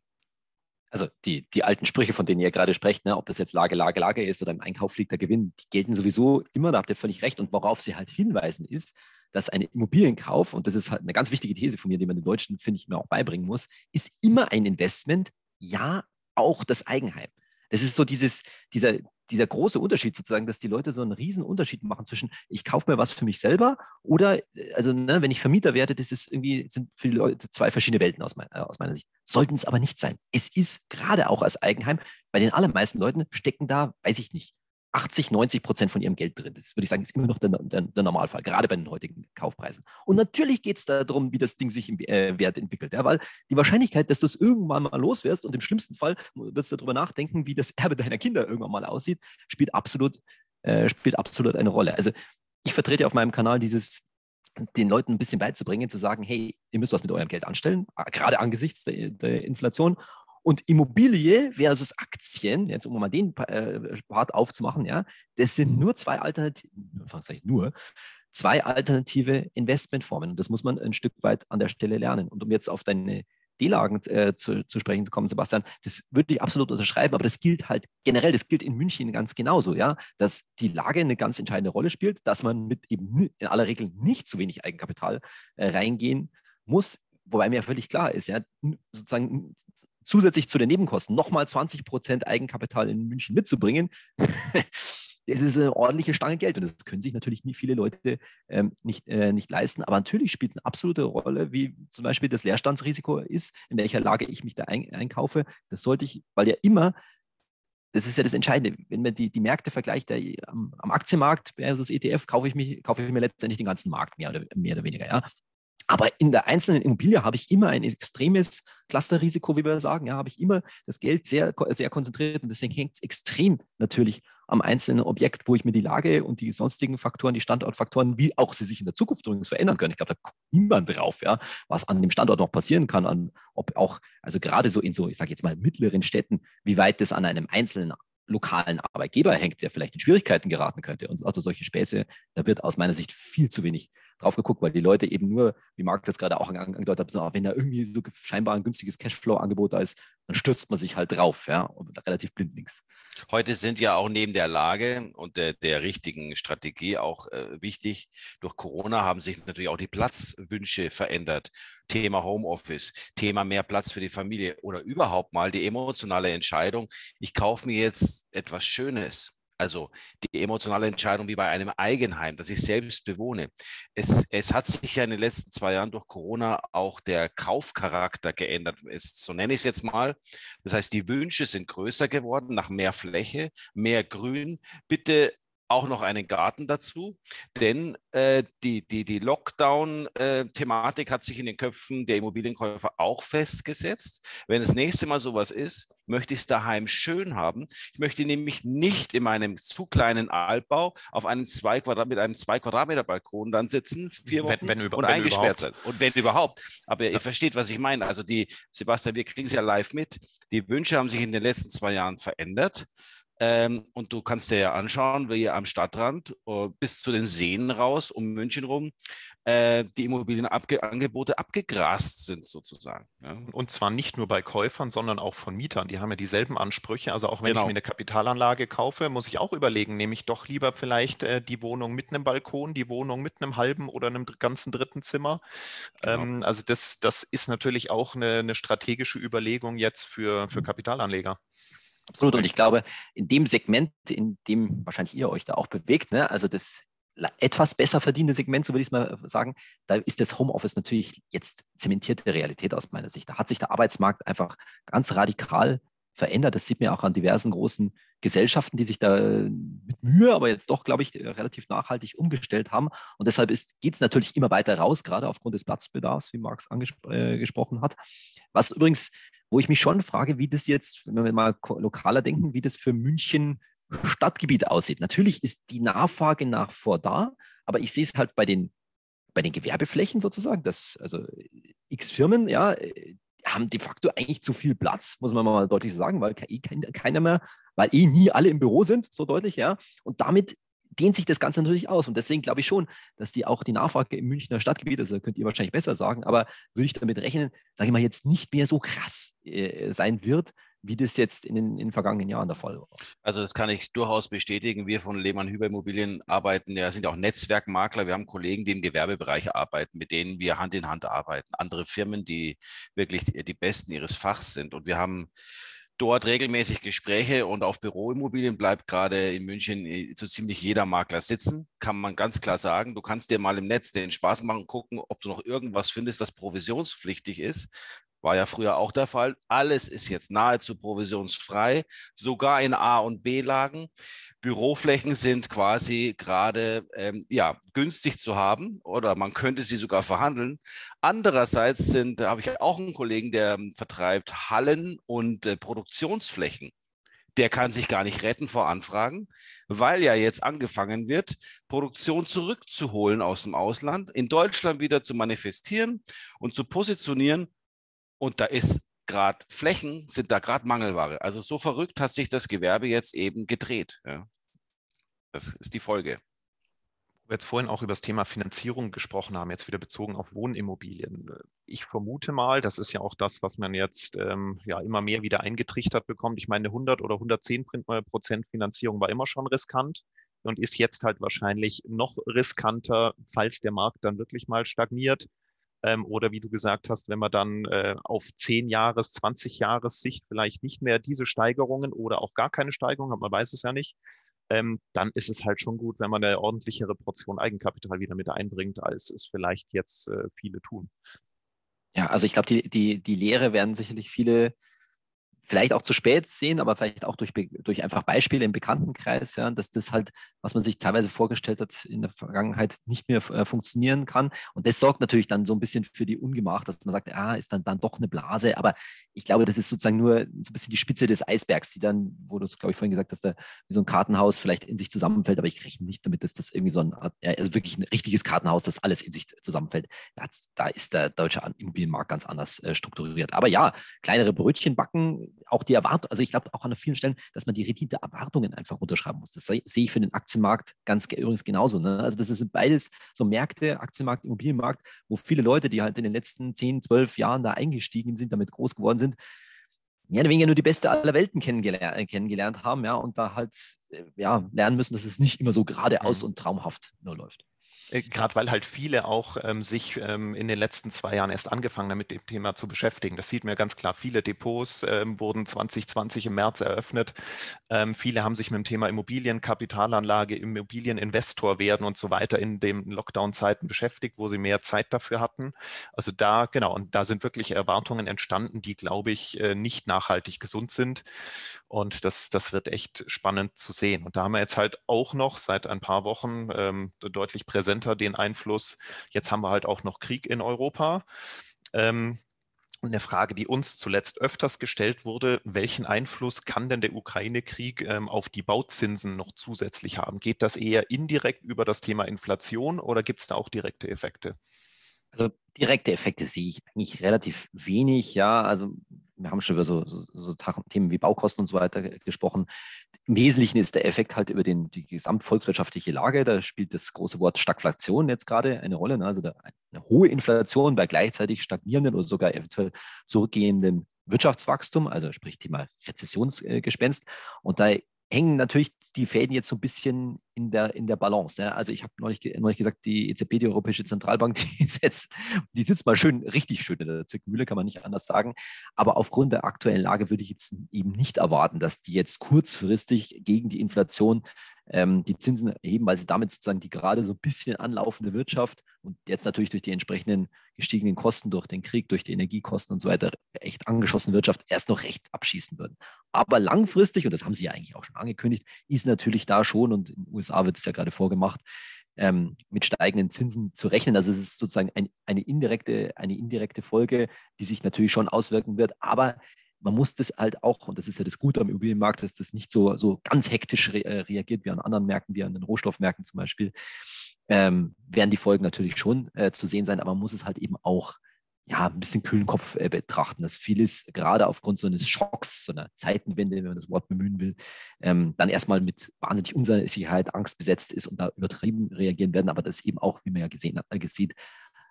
Speaker 1: also die, die alten Sprüche, von denen ihr gerade sprecht, ne, ob das jetzt Lage, Lage, Lage ist oder im Einkauf liegt der Gewinn, die gelten sowieso immer, da habt ihr völlig recht. Und worauf sie halt hinweisen, ist, dass ein Immobilienkauf, und das ist halt eine ganz wichtige These von mir, die man den Deutschen, finde ich, mir auch beibringen muss, ist immer ein Investment, ja, auch das Eigenheim. Das ist so dieses, dieser, dieser große Unterschied sozusagen, dass die Leute so einen riesen Unterschied machen zwischen, ich kaufe mir was für mich selber oder, also ne, wenn ich Vermieter werde, das ist irgendwie, sind für die Leute zwei verschiedene Welten aus, mein, äh, aus meiner Sicht. Sollten es aber nicht sein. Es ist gerade auch als Eigenheim, bei den allermeisten Leuten stecken da, weiß ich nicht, 80, 90 Prozent von ihrem Geld drin. Das würde ich sagen, ist immer noch der, der, der Normalfall, gerade bei den heutigen Kaufpreisen. Und natürlich geht es darum, wie das Ding sich im äh, Wert entwickelt. Ja, weil die Wahrscheinlichkeit, dass du es irgendwann mal loswirst und im schlimmsten Fall wirst du darüber nachdenken, wie das Erbe deiner Kinder irgendwann mal aussieht, spielt absolut, äh, spielt absolut eine Rolle. Also ich vertrete auf meinem Kanal dieses den Leuten ein bisschen beizubringen, zu sagen, hey, ihr müsst was mit eurem Geld anstellen, gerade angesichts der, der Inflation und Immobilie versus Aktien, jetzt um mal den äh, Part aufzumachen, ja, das sind nur zwei Alternativen, nur zwei alternative Investmentformen. Und das muss man ein Stück weit an der Stelle lernen. Und um jetzt auf deine D-Lagen äh, zu, zu, sprechen zu kommen, Sebastian, das würde ich absolut unterschreiben, aber das gilt halt generell, das gilt in München ganz genauso, ja, dass die Lage eine ganz entscheidende Rolle spielt, dass man mit eben in aller Regel nicht zu wenig Eigenkapital äh, reingehen muss, wobei mir völlig klar ist, ja, sozusagen zusätzlich zu den Nebenkosten nochmal 20 Prozent Eigenkapital in München mitzubringen, das ist eine ordentliche Stange Geld und das können sich natürlich nie viele Leute ähm, nicht, äh, nicht leisten. Aber natürlich spielt eine absolute Rolle, wie zum Beispiel das Leerstandsrisiko ist, in welcher Lage ich mich da ein, einkaufe. Das sollte ich, weil ja immer, das ist ja das Entscheidende, wenn man die, die Märkte vergleicht, der, am, am, Aktienmarkt versus ETF, kaufe ich, mich, kaufe ich mir letztendlich den ganzen Markt, mehr oder, mehr oder weniger. Ja? Aber in der einzelnen Immobilie habe ich immer ein extremes Clusterrisiko, wie wir sagen. Ja, habe ich immer das Geld sehr, sehr konzentriert und deswegen hängt es extrem natürlich am einzelnen Objekt, wo ich mir die Lage und die sonstigen Faktoren, die Standortfaktoren, wie auch sie sich in der Zukunft übrigens verändern können. Ich glaube, da guckt niemand drauf, ja, was an dem Standort noch passieren kann, an, ob auch, also gerade so in so, ich sage jetzt mal, mittleren Städten, wie weit das an einem einzelnen lokalen Arbeitgeber hängt, der vielleicht in Schwierigkeiten geraten könnte. Und also solche Späße, da wird aus meiner Sicht viel zu wenig drauf geguckt, weil die Leute eben nur, wie Marc das gerade auch angedeutet hat, wenn da irgendwie so scheinbar ein günstiges Cashflow-Angebot da ist, dann stürzt man sich halt drauf, ja, und relativ blindlings.
Speaker 4: Heute sind ja auch neben der Lage und der, der richtigen Strategie auch äh, wichtig, durch Corona haben sich natürlich auch die Platzwünsche verändert. Thema Homeoffice, Thema mehr Platz für die Familie oder überhaupt mal die emotionale Entscheidung, ich kaufe mir jetzt etwas Schönes also die emotionale Entscheidung wie bei einem Eigenheim, das ich selbst bewohne. Es, es hat sich ja in den letzten zwei Jahren durch Corona auch der Kaufcharakter geändert. Es, so nenne ich es jetzt mal. Das heißt, die Wünsche sind größer geworden nach mehr Fläche, mehr Grün. Bitte auch noch einen Garten dazu, denn äh, die, die, die Lockdown-Thematik hat sich in den Köpfen der Immobilienkäufer auch festgesetzt. Wenn das nächste Mal sowas ist, möchte ich es daheim schön haben. Ich möchte nämlich nicht in meinem zu kleinen Altbau auf einem zwei Quadrat, mit einem zwei Quadratmeter Balkon dann sitzen, vier Wochen wenn, wenn und eingesperrt sein. Und wenn überhaupt. Aber ja. ihr versteht, was ich meine. Also die, Sebastian, wir kriegen es ja live mit. Die Wünsche haben sich in den letzten zwei Jahren verändert. Ähm, und du kannst dir ja anschauen, wie hier am Stadtrand uh, bis zu den Seen raus, um München rum, äh, die Immobilienangebote abgegrast sind sozusagen.
Speaker 3: Ja. Und zwar nicht nur bei Käufern, sondern auch von Mietern. Die haben ja dieselben Ansprüche. Also auch wenn genau. ich mir eine Kapitalanlage kaufe, muss ich auch überlegen, nehme ich doch lieber vielleicht äh, die Wohnung mit einem Balkon, die Wohnung mit einem halben oder einem ganzen dritten Zimmer. Genau. Ähm, also das, das ist natürlich auch eine, eine strategische Überlegung jetzt für, für mhm. Kapitalanleger.
Speaker 1: Absolut. Und ich glaube, in dem Segment, in dem wahrscheinlich ihr euch da auch bewegt, ne, also das etwas besser verdienende Segment, so würde ich es mal sagen, da ist das Homeoffice natürlich jetzt zementierte Realität aus meiner Sicht. Da hat sich der Arbeitsmarkt einfach ganz radikal verändert. Das sieht man auch an diversen großen Gesellschaften, die sich da mit Mühe, aber jetzt doch, glaube ich, relativ nachhaltig umgestellt haben. Und deshalb geht es natürlich immer weiter raus, gerade aufgrund des Platzbedarfs, wie Marx angesprochen äh, hat. Was übrigens wo ich mich schon frage, wie das jetzt, wenn wir mal lokaler denken, wie das für München Stadtgebiet aussieht. Natürlich ist die Nachfrage nach vor da, aber ich sehe es halt bei den, bei den Gewerbeflächen sozusagen, dass also x Firmen, ja, haben de facto eigentlich zu viel Platz, muss man mal deutlich sagen, weil eh keiner mehr, weil eh nie alle im Büro sind, so deutlich, ja. Und damit dehnt sich das Ganze natürlich aus. Und deswegen glaube ich schon, dass die auch die Nachfrage im Münchner Stadtgebiet, das könnt ihr wahrscheinlich besser sagen, aber würde ich damit rechnen, sage ich mal, jetzt nicht mehr so krass äh, sein wird, wie das jetzt in den, in den, vergangenen Jahren der Fall war.
Speaker 4: Also das kann ich durchaus bestätigen. Wir von Lehmann Hüber Immobilien arbeiten, ja, sind auch Netzwerkmakler. Wir haben Kollegen, die im Gewerbebereich arbeiten, mit denen wir Hand in Hand arbeiten. Andere Firmen, die wirklich die Besten ihres Fachs sind. Und wir haben dort regelmäßig Gespräche und auf Büroimmobilien bleibt gerade in München äh, so ziemlich jeder Makler sitzen, kann man ganz klar sagen. Du kannst dir mal im Netz den Spaß machen, gucken, ob du noch irgendwas findest, das provisionspflichtig ist. War ja früher auch der Fall. Alles ist jetzt nahezu provisionsfrei, sogar in A- und B-Lagen. Büroflächen sind quasi gerade ähm, ja, günstig zu haben oder man könnte sie sogar verhandeln. Andererseits sind, da habe ich auch einen Kollegen, der ähm, vertreibt Hallen und äh, Produktionsflächen. Der kann sich gar nicht retten vor Anfragen, weil ja jetzt angefangen wird, Produktion zurückzuholen aus dem Ausland, in Deutschland wieder zu manifestieren und zu positionieren und da ist gerade Flächen, sind da gerade Mangelware. Also so verrückt hat sich das Gewerbe jetzt eben gedreht. Ja. Das ist die Folge.
Speaker 3: Jetzt vorhin auch über das Thema Finanzierung gesprochen haben, jetzt wieder bezogen auf Wohnimmobilien. Ich vermute mal, das ist ja auch das, was man jetzt ähm, ja immer mehr wieder eingetrichtert bekommt. Ich meine, 100 oder 110 Prozent Finanzierung war immer schon riskant und ist jetzt halt wahrscheinlich noch riskanter, falls der Markt dann wirklich mal stagniert ähm, oder wie du gesagt hast, wenn man dann äh, auf 10 Jahres, 20 Jahres Sicht vielleicht nicht mehr diese Steigerungen oder auch gar keine Steigerung hat, man weiß es ja nicht, ähm, dann ist es halt schon gut, wenn man eine ordentlichere Portion Eigenkapital wieder mit einbringt, als es vielleicht jetzt äh, viele tun.
Speaker 1: Ja, also ich glaube, die, die, die Lehre werden sicherlich viele vielleicht auch zu spät sehen, aber vielleicht auch durch, durch einfach Beispiele im Bekanntenkreis, ja, dass das halt, was man sich teilweise vorgestellt hat, in der Vergangenheit nicht mehr äh, funktionieren kann. Und das sorgt natürlich dann so ein bisschen für die Ungemach, dass man sagt, ah, ist dann, dann doch eine Blase. Aber ich glaube, das ist sozusagen nur so ein bisschen die Spitze des Eisbergs, die dann, wo du es, glaube ich, vorhin gesagt hast, da wie so ein Kartenhaus vielleicht in sich zusammenfällt. Aber ich rechne nicht damit, dass das irgendwie so ein, also wirklich ein richtiges Kartenhaus, das alles in sich zusammenfällt. Da, da ist der deutsche Immobilienmarkt ganz anders äh, strukturiert. Aber ja, kleinere Brötchen backen, auch die Erwartung, also ich glaube auch an vielen Stellen, dass man die Rendite-Erwartungen einfach runterschreiben muss. Das sehe ich für den Aktienmarkt ganz übrigens genauso. Ne? Also das sind beides so Märkte, Aktienmarkt, Immobilienmarkt, wo viele Leute, die halt in den letzten 10, 12 Jahren da eingestiegen sind, damit groß geworden sind, mehr oder weniger nur die beste aller Welten kennengelernt, äh, kennengelernt haben, ja, und da halt äh, ja, lernen müssen, dass es nicht immer so geradeaus mhm. und traumhaft nur läuft.
Speaker 3: Äh, gerade weil halt viele auch ähm, sich ähm, in den letzten zwei Jahren erst angefangen haben, mit dem Thema zu beschäftigen. Das sieht man ganz klar. Viele Depots ähm, wurden 2020 im März eröffnet. Ähm, viele haben sich mit dem Thema Immobilienkapitalanlage, Immobilieninvestor werden und so weiter in den Lockdown-Zeiten beschäftigt, wo sie mehr Zeit dafür hatten. Also da, genau, und da sind wirklich Erwartungen entstanden, die, glaube ich, äh, nicht nachhaltig gesund sind. Und das, das wird echt spannend zu sehen. Und da haben wir jetzt halt auch noch seit ein paar Wochen ähm, deutlich präsent präsenter den Einfluss. Jetzt haben wir halt auch noch Krieg in Europa. Ähm, und eine Frage, die uns zuletzt öfters gestellt wurde, welchen Einfluss kann denn der Ukraine-Krieg ähm, auf die Bauzinsen noch zusätzlich haben? Geht das eher indirekt über das Thema Inflation oder gibt es da auch direkte Effekte?
Speaker 1: Also direkte Effekte sehe ich eigentlich relativ wenig. Ja, also wir haben schon über so, so, so, Themen wie Baukosten und so weiter gesprochen. Im Wesentlichen ist der Effekt halt über den, die gesamtvolkswirtschaftliche Lage. Da spielt das große Wort Stagflation jetzt gerade eine Rolle. Ne? Also eine hohe Inflation bei gleichzeitig stagnierendem oder sogar eventuell zurückgehendem Wirtschaftswachstum, also sprich Thema Rezessionsgespenst. Und da hängen natürlich die Fäden jetzt so ein bisschen in der, in der Balance. Ne? Also ich habe neulich, neulich gesagt, die EZB, die Europäische Zentralbank, die, setzt, die sitzt mal schön, richtig schön in der Zirkelmühle, kann man nicht anders sagen. Aber aufgrund der aktuellen Lage würde ich jetzt eben nicht erwarten, dass die jetzt kurzfristig gegen die Inflation ähm, die Zinsen erheben, weil sie damit sozusagen die gerade so ein bisschen anlaufende Wirtschaft und jetzt natürlich durch die entsprechenden gestiegenen Kosten, durch den Krieg, durch die Energiekosten und so weiter, echt angeschossene Wirtschaft erst noch recht abschießen würden. Aber langfristig, und das haben sie ja eigentlich auch schon angekündigt, ist natürlich da schon, und in den USA wird es ja gerade vorgemacht, ähm, mit steigenden Zinsen zu rechnen. Also es ist sozusagen ein, eine, indirekte, eine indirekte Folge, die sich natürlich schon auswirken wird. Aber man muss das halt auch, und das ist ja das Gute am Immobilienmarkt, dass das nicht so, so ganz hektisch re äh, reagiert wie an anderen Märkten, wie an den Rohstoffmärkten zum Beispiel, ähm, werden die Folgen natürlich schon äh, zu sehen sein, aber man muss es halt eben auch ja, ein bisschen kühlen Kopf äh, betrachten, dass vieles gerade aufgrund so eines Schocks, so einer Zeitenwende, wenn man das Wort bemühen will, ähm, dann erstmal mit wahnsinnig Unsicherheit, Angst besetzt ist und da übertrieben reagieren werden, aber das eben auch, wie man ja gesehen hat, äh, sieht,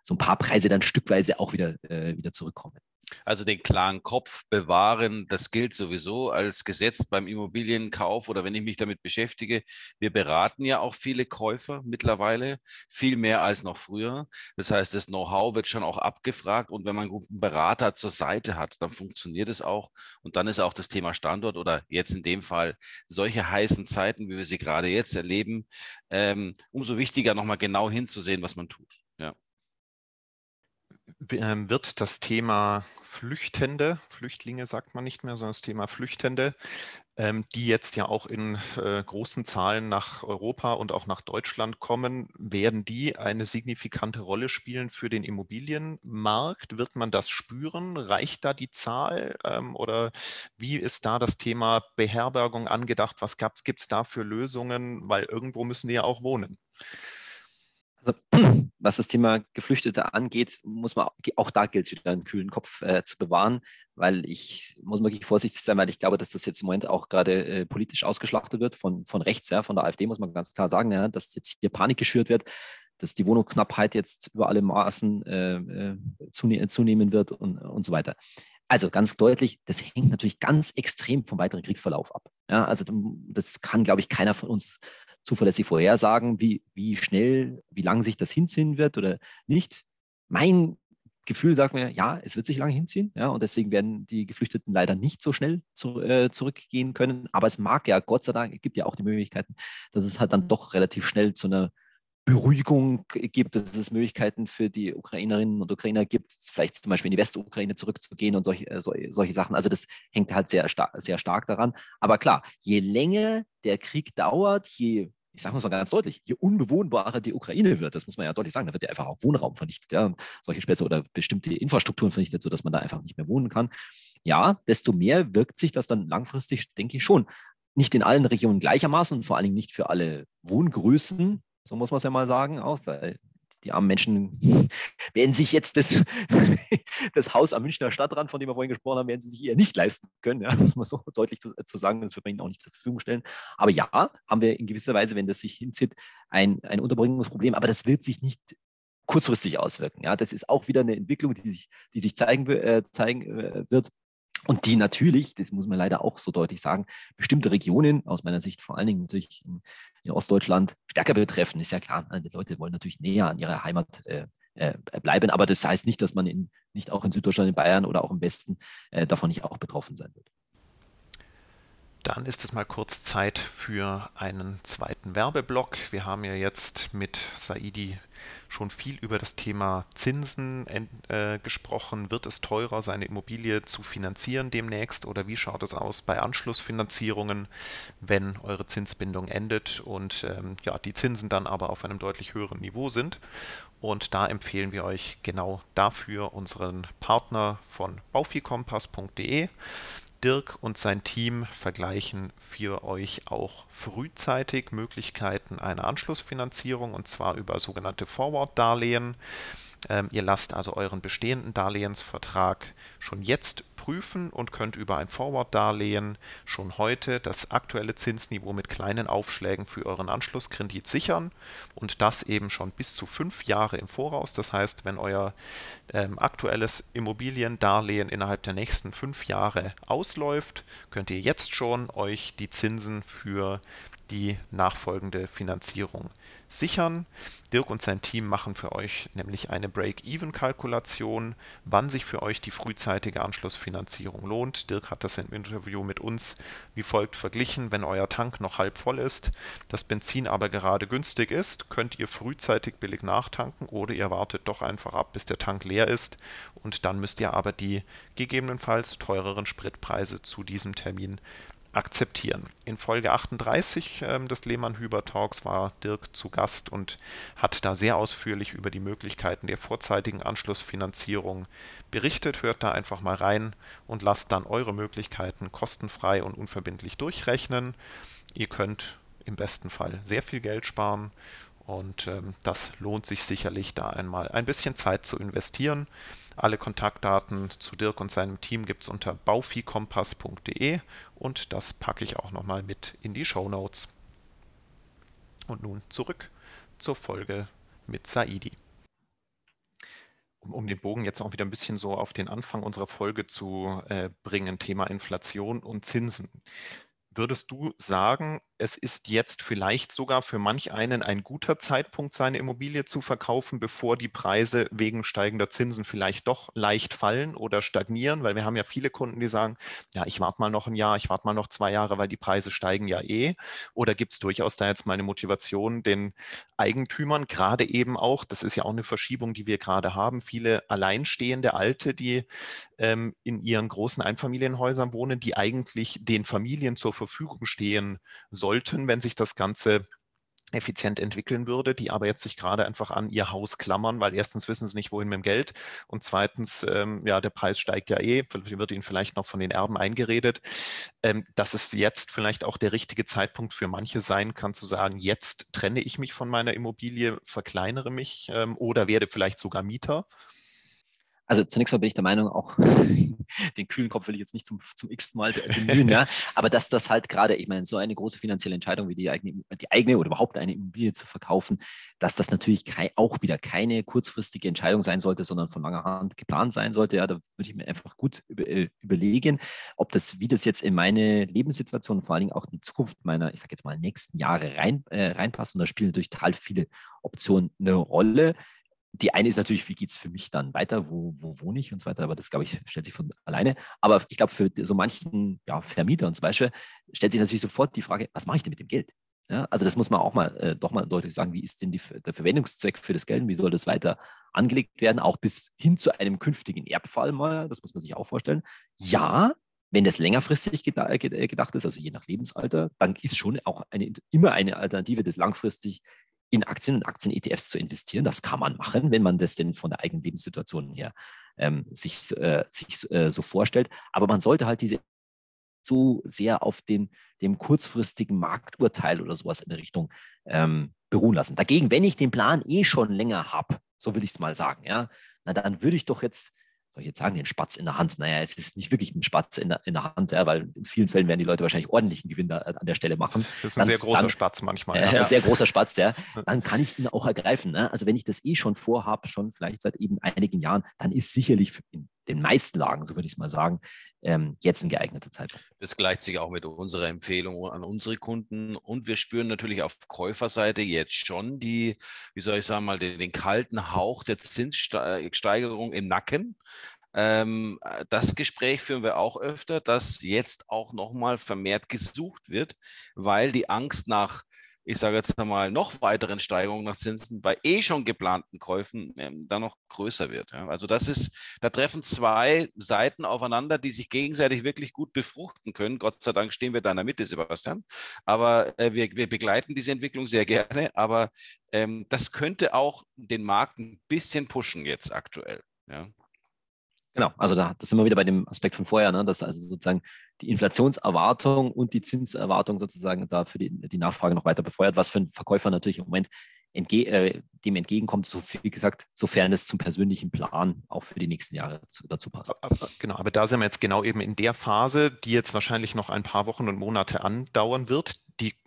Speaker 1: so ein paar Preise dann stückweise auch wieder, äh, wieder zurückkommen.
Speaker 4: Also den klaren Kopf bewahren, das gilt sowieso als Gesetz beim Immobilienkauf oder wenn ich mich damit beschäftige. Wir beraten ja auch viele Käufer mittlerweile, viel mehr als noch früher. Das heißt, das Know-how wird schon auch abgefragt und wenn man einen guten Berater zur Seite hat, dann funktioniert es auch. Und dann ist auch das Thema Standort oder jetzt in dem Fall solche heißen Zeiten, wie wir sie gerade jetzt erleben, ähm, umso wichtiger nochmal genau hinzusehen, was man tut.
Speaker 3: Ähm, wird das Thema Flüchtende, Flüchtlinge sagt man nicht mehr, sondern das Thema Flüchtende, ähm, die jetzt ja auch in äh, großen Zahlen nach Europa und auch nach Deutschland kommen, werden die eine signifikante Rolle spielen für den Immobilienmarkt? Wird man das spüren? Reicht da die Zahl? Ähm, oder wie ist da das Thema Beherbergung angedacht? Was gibt es da für Lösungen? Weil irgendwo müssen die ja auch wohnen.
Speaker 1: Also, was das Thema Geflüchtete angeht, muss man auch da gilt es wieder einen kühlen Kopf äh, zu bewahren, weil ich muss wirklich vorsichtig sein, weil ich glaube, dass das jetzt im Moment auch gerade äh, politisch ausgeschlachtet wird von, von rechts, ja, von der AfD muss man ganz klar sagen, ja, dass jetzt hier Panik geschürt wird, dass die Wohnungsknappheit jetzt über alle Maßen äh, äh zune zunehmen wird und, und so weiter. Also ganz deutlich, das hängt natürlich ganz extrem vom weiteren Kriegsverlauf ab. Ja, also das kann, glaube ich, keiner von uns zuverlässig vorhersagen, wie, wie schnell, wie lang sich das hinziehen wird oder nicht. Mein Gefühl sagt mir, ja, es wird sich lange hinziehen, ja, und deswegen werden die Geflüchteten leider nicht so schnell zu, äh, zurückgehen können. Aber es mag ja, Gott sei Dank, es gibt ja auch die Möglichkeiten, dass es halt dann doch relativ schnell zu einer Beruhigung gibt, dass es Möglichkeiten für die Ukrainerinnen und Ukrainer gibt, vielleicht zum Beispiel in die Westukraine zurückzugehen und solche, äh, solche Sachen. Also das hängt halt sehr, sehr stark daran. Aber klar, je länger der Krieg dauert, je ich sage mal ganz deutlich, je unbewohnbarer die Ukraine wird, das muss man ja deutlich sagen, da wird ja einfach auch Wohnraum vernichtet, ja, solche Späße oder bestimmte Infrastrukturen vernichtet, sodass man da einfach nicht mehr wohnen kann. Ja, desto mehr wirkt sich das dann langfristig, denke ich schon, nicht in allen Regionen gleichermaßen und vor allen Dingen nicht für alle Wohngrößen, so muss man es ja mal sagen, auch, weil die armen Menschen werden sich jetzt das, das Haus am Münchner Stadtrand, von dem wir vorhin gesprochen haben, werden sie sich eher nicht leisten können, ja, muss man so deutlich zu, zu, sagen, das wird man ihnen auch nicht zur Verfügung stellen. Aber ja, haben wir in gewisser Weise, wenn das sich hinzieht, ein, ein Unterbringungsproblem, aber das wird sich nicht kurzfristig auswirken. Ja, das ist auch wieder eine Entwicklung, die sich, die sich zeigen, äh, zeigen äh, wird und die natürlich, das muss man leider auch so deutlich sagen, bestimmte Regionen, aus meiner Sicht vor allen Dingen natürlich in, in Ostdeutschland, stärker betreffen. Ist ja klar, ne, die Leute wollen natürlich näher an ihrer Heimat äh, äh, bleiben, aber das heißt nicht, dass man in, nicht auch in Süddeutschland, in Bayern oder auch im Westen äh, davon nicht auch betroffen sein wird.
Speaker 3: Dann ist es mal kurz Zeit für einen zweiten Werbeblock. Wir haben ja jetzt mit Saidi schon viel über das Thema Zinsen äh, gesprochen. Wird es teurer, seine Immobilie zu finanzieren demnächst oder wie schaut es aus bei Anschlussfinanzierungen, wenn eure Zinsbindung endet und ähm, ja, die Zinsen dann aber auf einem deutlich höheren Niveau sind? Und da empfehlen wir euch genau dafür unseren Partner von baufikompass.de. Dirk und sein Team vergleichen für euch auch frühzeitig Möglichkeiten einer Anschlussfinanzierung und zwar über sogenannte Forward-Darlehen. Ähm, ihr lasst also euren bestehenden Darlehensvertrag schon jetzt prüfen und könnt über ein Forward-Darlehen schon heute das aktuelle Zinsniveau mit kleinen Aufschlägen für euren Anschlusskredit sichern und das eben schon bis zu fünf Jahre im Voraus. Das heißt, wenn euer ähm, aktuelles Immobiliendarlehen innerhalb der nächsten fünf Jahre ausläuft, könnt ihr jetzt schon euch die Zinsen für die nachfolgende Finanzierung sichern. Dirk und sein Team machen für euch nämlich eine Break-Even-Kalkulation, wann sich für euch die frühzeitige Anschlussfinanzierung lohnt. Dirk hat das im Interview mit uns wie folgt verglichen. Wenn euer Tank noch halb voll ist, das Benzin aber gerade günstig ist, könnt ihr frühzeitig billig nachtanken oder ihr wartet doch einfach ab, bis der Tank leer ist und dann müsst ihr aber die gegebenenfalls teureren Spritpreise zu diesem Termin akzeptieren. In Folge 38 äh, des Lehmann-Hüber Talks war Dirk zu Gast und hat da sehr ausführlich über die Möglichkeiten der vorzeitigen Anschlussfinanzierung berichtet. Hört da einfach mal rein und lasst dann eure Möglichkeiten kostenfrei und unverbindlich durchrechnen. Ihr könnt im besten Fall sehr viel Geld sparen und ähm, das lohnt sich sicherlich da einmal ein bisschen Zeit zu investieren. Alle Kontaktdaten zu Dirk und seinem Team gibt es unter baufikompass.de und das packe ich auch nochmal mit in die Show Notes. Und nun zurück zur Folge mit Saidi. Um, um, den Bogen jetzt auch wieder ein bisschen so auf den Anfang unserer Folge zu äh, bringen, Thema Inflation und Zinsen. Würdest du sagen, es ist jetzt vielleicht sogar für manch einen ein guter Zeitpunkt, seine Immobilie zu verkaufen, bevor die Preise wegen steigender Zinsen vielleicht doch leicht fallen oder stagnieren? Weil wir haben ja viele Kunden, die sagen, ja, ich warte mal noch ein Jahr, ich warte mal noch zwei Jahre, weil die Preise steigen ja eh. Oder gibt es durchaus da jetzt mal eine Motivation, den Eigentümern, gerade eben auch, das ist ja auch eine Verschiebung, die wir gerade haben, viele alleinstehende Alte, die ähm, in ihren großen Einfamilienhäusern wohnen, die eigentlich den Familien zur Verfügung stehen sollten, wenn sich das Ganze effizient entwickeln würde, die aber jetzt sich gerade einfach an ihr Haus klammern, weil erstens wissen sie nicht, wohin mit dem Geld und zweitens, ähm, ja, der Preis steigt ja eh, wird ihnen vielleicht noch von den Erben eingeredet, ähm, dass es jetzt vielleicht auch der richtige Zeitpunkt für manche sein kann, zu sagen, jetzt trenne ich mich von meiner Immobilie, verkleinere mich ähm, oder werde vielleicht sogar Mieter.
Speaker 1: Also zunächst mal bin ich der Meinung, auch den kühlen Kopf will ich jetzt nicht zum, zum x Mal bemühen, ja, aber dass das halt gerade, ich meine, so eine große finanzielle Entscheidung wie die eigene, die eigene oder überhaupt eine Immobilie zu verkaufen, dass das natürlich kei, auch wieder keine kurzfristige Entscheidung sein sollte, sondern von langer Hand geplant sein sollte. Ja, da würde ich mir einfach gut über, äh, überlegen, ob das, wie das jetzt in meine Lebenssituation, vor allen Dingen auch in die Zukunft meiner, ich sage jetzt mal, nächsten Jahre rein, äh, reinpasst. Und da spielen natürlich total viele Optionen eine Rolle die eine ist natürlich, wie geht es für mich dann weiter, wo, wo wohne ich und so weiter, aber das, glaube ich, stellt sich von alleine. Aber ich glaube, für so manchen ja, Vermieter zum Beispiel stellt sich natürlich sofort die Frage, was mache ich denn mit dem Geld? Ja, also das muss man auch mal äh, doch mal deutlich sagen, wie ist denn die, der Verwendungszweck für das Geld, wie soll das weiter angelegt werden, auch bis hin zu einem künftigen Erbfall mal, das muss man sich auch vorstellen. Ja, wenn das längerfristig äh, gedacht ist, also je nach Lebensalter, dann ist schon auch eine, immer eine Alternative, das langfristig in Aktien und Aktien-ETFs zu investieren. Das kann man machen, wenn man das denn von der eigenen Lebenssituation her ähm, sich, äh, sich äh, so vorstellt. Aber man sollte halt diese so sehr auf den, dem kurzfristigen Markturteil oder sowas in der Richtung ähm, beruhen lassen. Dagegen, wenn ich den Plan eh schon länger habe, so will ich es mal sagen, ja, na dann würde ich doch jetzt soll ich jetzt sagen, den Spatz in der Hand? Naja, es ist nicht wirklich ein Spatz in der, in der Hand, ja, weil in vielen Fällen werden die Leute wahrscheinlich ordentlichen Gewinn da, an der Stelle machen.
Speaker 3: Das ist ein dann, sehr großer dann, Spatz manchmal.
Speaker 1: Äh, ja. Ein sehr großer Spatz, ja. Dann kann ich ihn auch ergreifen. Ne? Also wenn ich das eh schon vorhabe, schon vielleicht seit eben einigen Jahren, dann ist sicherlich in den meisten Lagen, so würde ich es mal sagen, ähm, jetzt ein geeigneter Zeitpunkt.
Speaker 4: Das gleicht sich auch mit unserer Empfehlung an unsere Kunden. Und wir spüren natürlich auf Käuferseite jetzt schon die, wie soll ich sagen mal, den, den kalten Hauch der Zinssteigerung im Nacken. Ähm, das Gespräch führen wir auch öfter, dass jetzt auch nochmal vermehrt gesucht wird, weil die Angst nach ich sage jetzt einmal, noch weiteren Steigerungen nach Zinsen bei eh schon geplanten Käufen ähm, dann noch größer wird. Ja. Also das ist, da treffen zwei Seiten aufeinander, die sich gegenseitig wirklich gut befruchten können. Gott sei Dank stehen wir da in der Mitte, Sebastian. Aber äh, wir, wir begleiten diese Entwicklung sehr gerne. Aber ähm, das könnte auch den Markt ein bisschen pushen jetzt aktuell. Ja.
Speaker 1: Genau, also da das sind wir wieder bei dem Aspekt von vorher, ne, dass also sozusagen die Inflationserwartung und die Zinserwartung sozusagen da für die, die Nachfrage noch weiter befeuert, was für einen Verkäufer natürlich im Moment entge äh, dem entgegenkommt, so wie gesagt, sofern es zum persönlichen Plan auch für die nächsten Jahre zu, dazu passt.
Speaker 3: Aber, genau, aber da sind wir jetzt genau eben in der Phase, die jetzt wahrscheinlich noch ein paar Wochen und Monate andauern wird.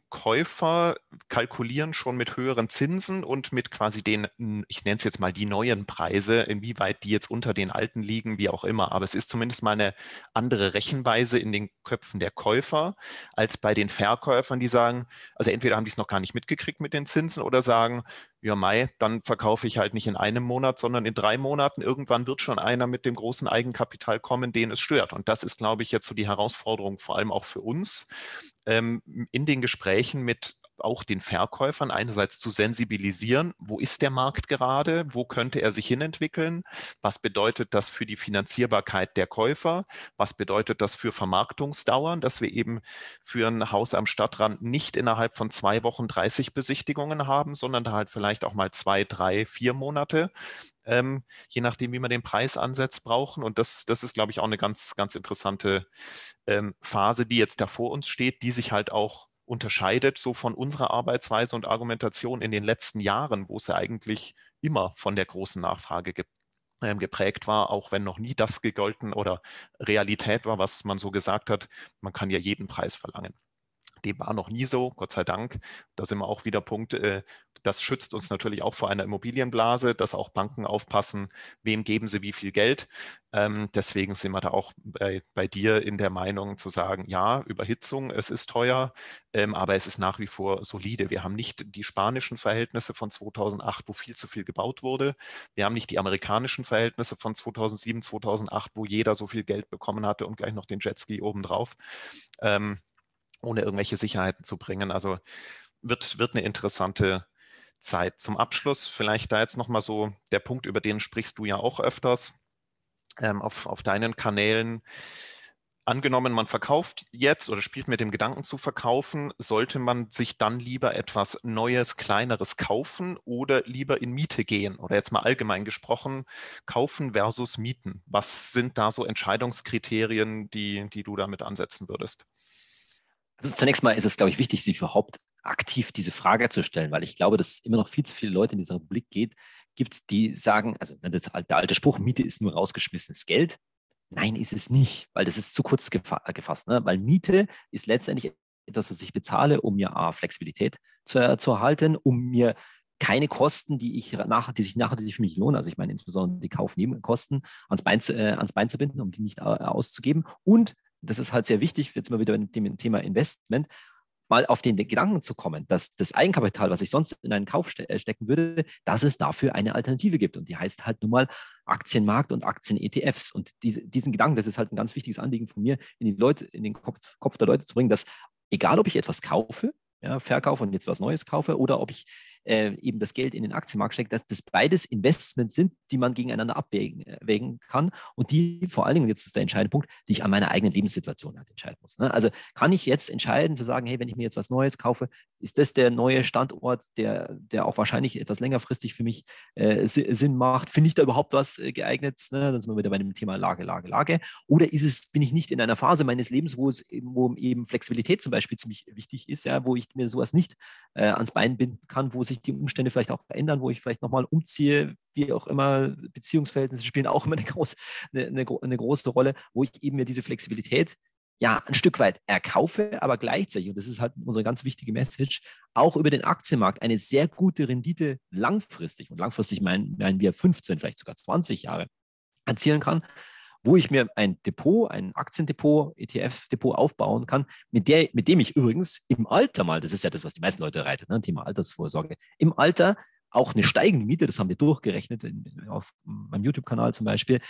Speaker 3: Käufer kalkulieren schon mit höheren Zinsen und mit quasi den, ich nenne es jetzt mal die neuen Preise, inwieweit die jetzt unter den alten liegen, wie auch immer. Aber es ist zumindest mal eine andere Rechenweise in den Köpfen der Käufer als bei den Verkäufern, die sagen, also entweder haben die es noch gar nicht mitgekriegt mit den Zinsen oder sagen, ja, Mai, dann verkaufe ich halt nicht in einem Monat, sondern in drei Monaten. Irgendwann wird schon einer mit dem großen Eigenkapital kommen, den es stört. Und das ist, glaube ich, jetzt so die Herausforderung, vor allem auch für uns, ähm, in den Gesprächen mit auch den Verkäufern einerseits zu sensibilisieren, wo ist der Markt gerade, wo könnte er sich hinentwickeln, was bedeutet das für die Finanzierbarkeit der Käufer, was bedeutet das für Vermarktungsdauern, dass wir eben für ein Haus am Stadtrand nicht innerhalb von zwei Wochen 30 Besichtigungen haben, sondern da halt vielleicht auch mal zwei, drei, vier Monate ähm, je nachdem, wie man den Preis ansetzt, brauchen. Und das, das ist, glaube ich, auch eine ganz, ganz interessante ähm, Phase, die jetzt da vor uns steht, die sich halt auch unterscheidet so von unserer Arbeitsweise und Argumentation in den letzten Jahren, wo es ja eigentlich immer von der großen Nachfrage gibt ähm, geprägt war, auch wenn noch nie das gegolten oder Realität war, was man so gesagt hat, man kann ja jeden Preis verlangen. Dem war noch nie so, Gott sei Dank. Da sind wir auch wieder Punkt, äh, das schützt uns natürlich auch vor einer Immobilienblase, dass auch Banken aufpassen, wem geben sie wie viel Geld. Ähm, deswegen sind wir da auch bei, bei, dir in der Meinung zu sagen, ja, Überhitzung, es ist teuer, ähm, aber es ist nach wie vor solide. Wir haben nicht die spanischen Verhältnisse von 2008, wo viel zu viel gebaut wurde. Wir haben nicht die amerikanischen Verhältnisse von 2007, 2008, wo jeder so viel Geld bekommen hatte und gleich noch den Jetski obendrauf. Ähm, ohne irgendwelche Sicherheiten zu bringen. Also wird, wird eine interessante Zeit. Zum Abschluss vielleicht da jetzt nochmal so der Punkt, über den sprichst du ja auch öfters ähm, auf, auf deinen Kanälen. Angenommen, man verkauft jetzt oder spielt mit dem Gedanken zu verkaufen, sollte man sich dann lieber etwas Neues, Kleineres kaufen oder lieber in Miete gehen? Oder jetzt mal allgemein gesprochen, kaufen versus mieten. Was sind da so Entscheidungskriterien, die, die du damit ansetzen würdest?
Speaker 1: Also zunächst mal ist es, glaube ich, wichtig, sich überhaupt aktiv diese Frage zu stellen, weil ich glaube, dass es immer noch viel zu viele Leute in dieser Republik geht, gibt, die sagen, also ne, der alte Spruch, Miete ist nur rausgeschmissenes Geld. Nein, ist es nicht, weil das ist zu kurz gefasst. Ne? Weil Miete ist letztendlich etwas, was ich bezahle, um mir A, Flexibilität zu, zu erhalten, um mir keine Kosten, die ich nach, die sich nachher für mich lohnen, also ich meine insbesondere die Kaufnebenkosten ans Bein zu, äh, ans Bein zu binden, um die nicht äh, auszugeben und das ist halt sehr wichtig, jetzt mal wieder mit dem Thema Investment, mal auf den Gedanken zu kommen, dass das Eigenkapital, was ich sonst in einen Kauf ste äh, stecken würde, dass es dafür eine Alternative gibt. Und die heißt halt nun mal Aktienmarkt und Aktien-ETFs. Und diese, diesen Gedanken, das ist halt ein ganz wichtiges Anliegen von mir, in, die Leute, in den Kopf, Kopf der Leute zu bringen, dass egal, ob ich etwas kaufe, ja, verkaufe und jetzt was Neues kaufe oder ob ich äh, eben das Geld in den Aktienmarkt steckt, dass das beides Investments sind, die man gegeneinander abwägen äh, kann und die vor allen Dingen, jetzt ist der entscheidende Punkt, die ich an meiner eigenen Lebenssituation halt entscheiden muss. Ne? Also kann ich jetzt entscheiden zu sagen, hey, wenn ich mir jetzt was Neues kaufe, ist das der neue Standort, der, der auch wahrscheinlich etwas längerfristig für mich äh, Sinn macht? Finde ich da überhaupt was äh, geeignet? Ne? Dann sind wir wieder bei dem Thema Lage, Lage, Lage. Oder ist es, bin ich nicht in einer Phase meines Lebens, wo es eben, wo eben Flexibilität zum Beispiel ziemlich wichtig ist, ja, wo ich mir sowas nicht äh, ans Bein binden kann, wo sich die Umstände vielleicht auch verändern, wo ich vielleicht nochmal umziehe, wie auch immer, Beziehungsverhältnisse spielen auch immer eine, groß, eine, eine, eine große Rolle, wo ich eben mir diese Flexibilität ja, ein Stück weit erkaufe, aber gleichzeitig, und das ist halt unsere ganz wichtige Message, auch über den Aktienmarkt eine sehr gute Rendite langfristig, und langfristig meinen, meinen wir 15, vielleicht sogar 20 Jahre, erzielen kann, wo ich mir ein Depot, ein Aktiendepot, ETF-Depot aufbauen kann, mit, der, mit dem ich übrigens im Alter mal, das ist ja das, was die meisten Leute reitet, ne, Thema Altersvorsorge, im Alter auch eine steigende Miete, das haben wir durchgerechnet auf meinem YouTube-Kanal zum Beispiel,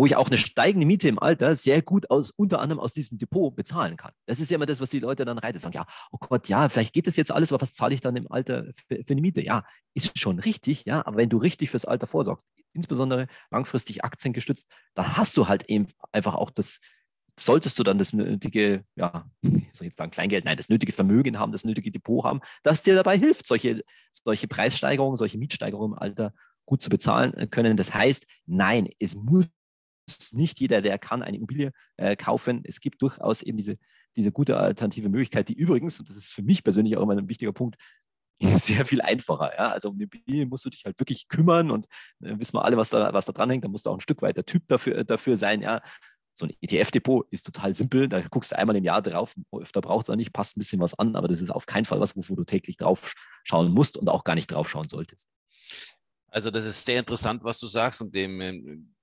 Speaker 1: wo ich auch eine steigende Miete im Alter sehr gut aus, unter anderem aus diesem Depot bezahlen kann. Das ist ja immer das, was die Leute dann reiten. Sagen, ja, oh Gott, ja, vielleicht geht das jetzt alles, aber was zahle ich dann im Alter für, für eine Miete? Ja, ist schon richtig, ja, aber wenn du richtig fürs Alter vorsorgst, insbesondere langfristig aktiengestützt, dann hast du halt eben einfach auch das, solltest du dann das nötige, ja, soll jetzt sagen Kleingeld, nein, das nötige Vermögen haben, das nötige Depot haben, das dir dabei hilft, solche, solche Preissteigerungen, solche Mietsteigerungen im Alter gut zu bezahlen können. Das heißt, nein, es muss nicht jeder, der kann, eine Immobilie äh, kaufen. Es gibt durchaus eben diese, diese gute alternative Möglichkeit, die übrigens, und das ist für mich persönlich auch immer ein wichtiger Punkt, sehr viel einfacher. Ja? Also um eine Immobilie musst du dich halt wirklich kümmern und äh, wissen wir alle, was da, was da dran hängt. Da musst du auch ein Stück weit der Typ dafür, äh, dafür sein. Ja? So ein ETF-Depot ist total simpel. Da guckst du einmal im Jahr drauf. Öfter braucht es auch nicht, passt ein bisschen was an, aber das ist auf keinen Fall was, wovor du täglich drauf schauen musst und auch gar nicht drauf schauen solltest.
Speaker 4: Also das ist sehr interessant, was du sagst und dem ähm,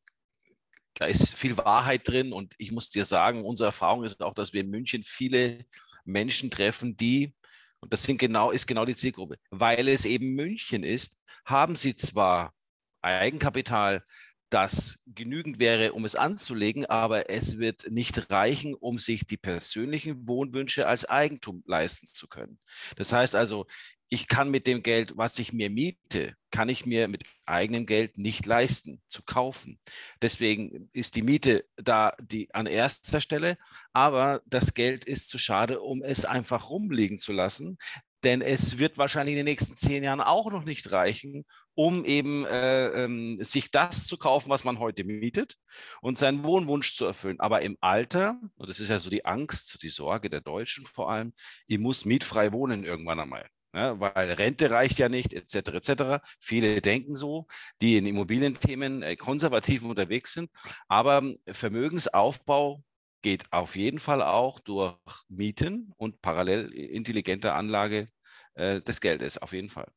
Speaker 4: da ist viel Wahrheit drin und ich muss dir sagen, unsere Erfahrung ist auch, dass wir in München viele Menschen treffen, die, und das sind genau, ist genau die Zielgruppe, weil es eben München ist, haben sie zwar Eigenkapital, das genügend wäre, um es anzulegen, aber es wird nicht reichen, um sich die persönlichen Wohnwünsche als Eigentum leisten zu können. Das heißt also, ich kann mit dem Geld, was ich mir miete, kann ich mir mit eigenem Geld nicht leisten zu kaufen. Deswegen ist die Miete da die an erster Stelle, aber das Geld ist zu schade, um es einfach rumliegen zu lassen. Denn es wird wahrscheinlich in den nächsten zehn Jahren auch noch nicht reichen, um eben äh, ähm, sich das zu kaufen, was man heute mietet und seinen Wohnwunsch zu erfüllen. Aber im Alter, und das ist ja so die Angst, die Sorge der Deutschen vor allem, ich muss mietfrei wohnen irgendwann einmal. Ja, weil Rente reicht ja nicht, etc. etc. Viele denken so, die in Immobilienthemen äh, konservativ unterwegs sind. Aber Vermögensaufbau geht auf jeden Fall auch durch Mieten und parallel intelligente Anlage äh, des Geldes, auf jeden Fall.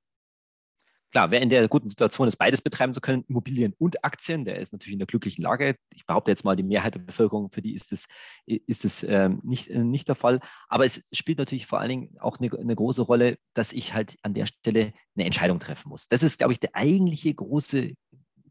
Speaker 1: Klar, wer in der guten Situation ist, beides betreiben zu können, Immobilien und Aktien, der ist natürlich in der glücklichen Lage. Ich behaupte jetzt mal, die Mehrheit der Bevölkerung, für die ist es, ist es ähm, nicht, äh, nicht der Fall. Aber es spielt natürlich vor allen Dingen auch eine, eine, große Rolle, dass ich halt an der Stelle eine Entscheidung treffen muss. Das ist, glaube ich, der eigentliche große,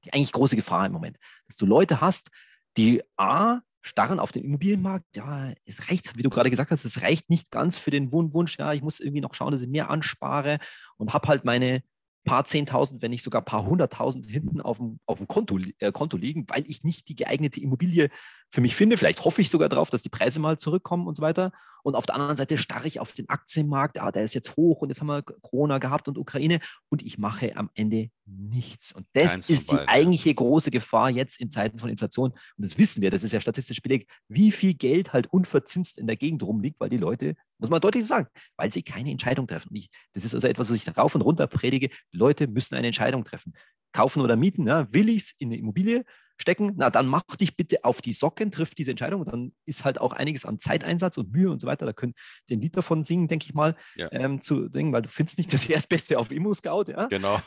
Speaker 1: die eigentlich große Gefahr im Moment, dass du Leute hast, die A, starren auf den Immobilienmarkt. Ja, es reicht, wie du gerade gesagt hast, es reicht nicht ganz für den Wohnwunsch. Ja, ich muss irgendwie noch schauen, dass ich mehr anspare und habe halt meine paar Zehntausend, wenn nicht sogar paar Hunderttausend hinten auf dem, auf dem Konto, äh, Konto liegen, weil ich nicht die geeignete Immobilie für mich finde. Vielleicht hoffe ich sogar darauf, dass die Preise mal zurückkommen und so weiter. Und auf der anderen Seite starre ich auf den Aktienmarkt. Ah, der ist jetzt hoch und jetzt haben wir Corona gehabt und Ukraine. Und ich mache am Ende nichts. Und das Kein ist die eigentliche große Gefahr jetzt in Zeiten von Inflation. Und das wissen wir, das ist ja statistisch belegt, wie viel Geld halt unverzinst in der Gegend rumliegt, weil die Leute, muss man deutlich sagen, weil sie keine Entscheidung treffen. Ich, das ist also etwas, was ich rauf und runter predige. Die Leute müssen eine Entscheidung treffen. Kaufen oder mieten, ja, will ich es in eine Immobilie stecken, na dann mach dich bitte auf die Socken, triff diese Entscheidung. Und dann ist halt auch einiges an Zeiteinsatz und Mühe und so weiter. Da könnt ihr ein Lied davon singen, denke ich mal, ja. ähm, zu denken, weil du findest nicht das Erstbeste auf Immo-Scout. Ja?
Speaker 4: Genau.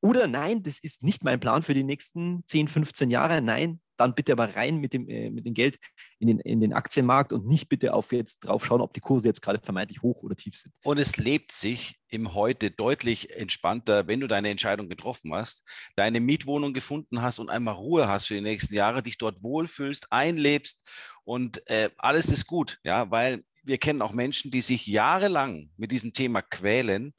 Speaker 1: Oder nein, das ist nicht mein Plan für die nächsten 10, 15 Jahre. Nein, dann bitte aber rein mit dem, äh, mit dem Geld in den, in den Aktienmarkt und nicht bitte auf jetzt drauf schauen, ob die Kurse jetzt gerade vermeintlich hoch oder tief sind.
Speaker 4: Und es lebt sich im Heute deutlich entspannter, wenn du deine Entscheidung getroffen hast, deine Mietwohnung gefunden hast und einmal Ruhe hast für die nächsten Jahre, dich dort wohlfühlst, einlebst und äh, alles ist gut, ja, weil wir kennen auch Menschen, die sich jahrelang mit diesem Thema quälen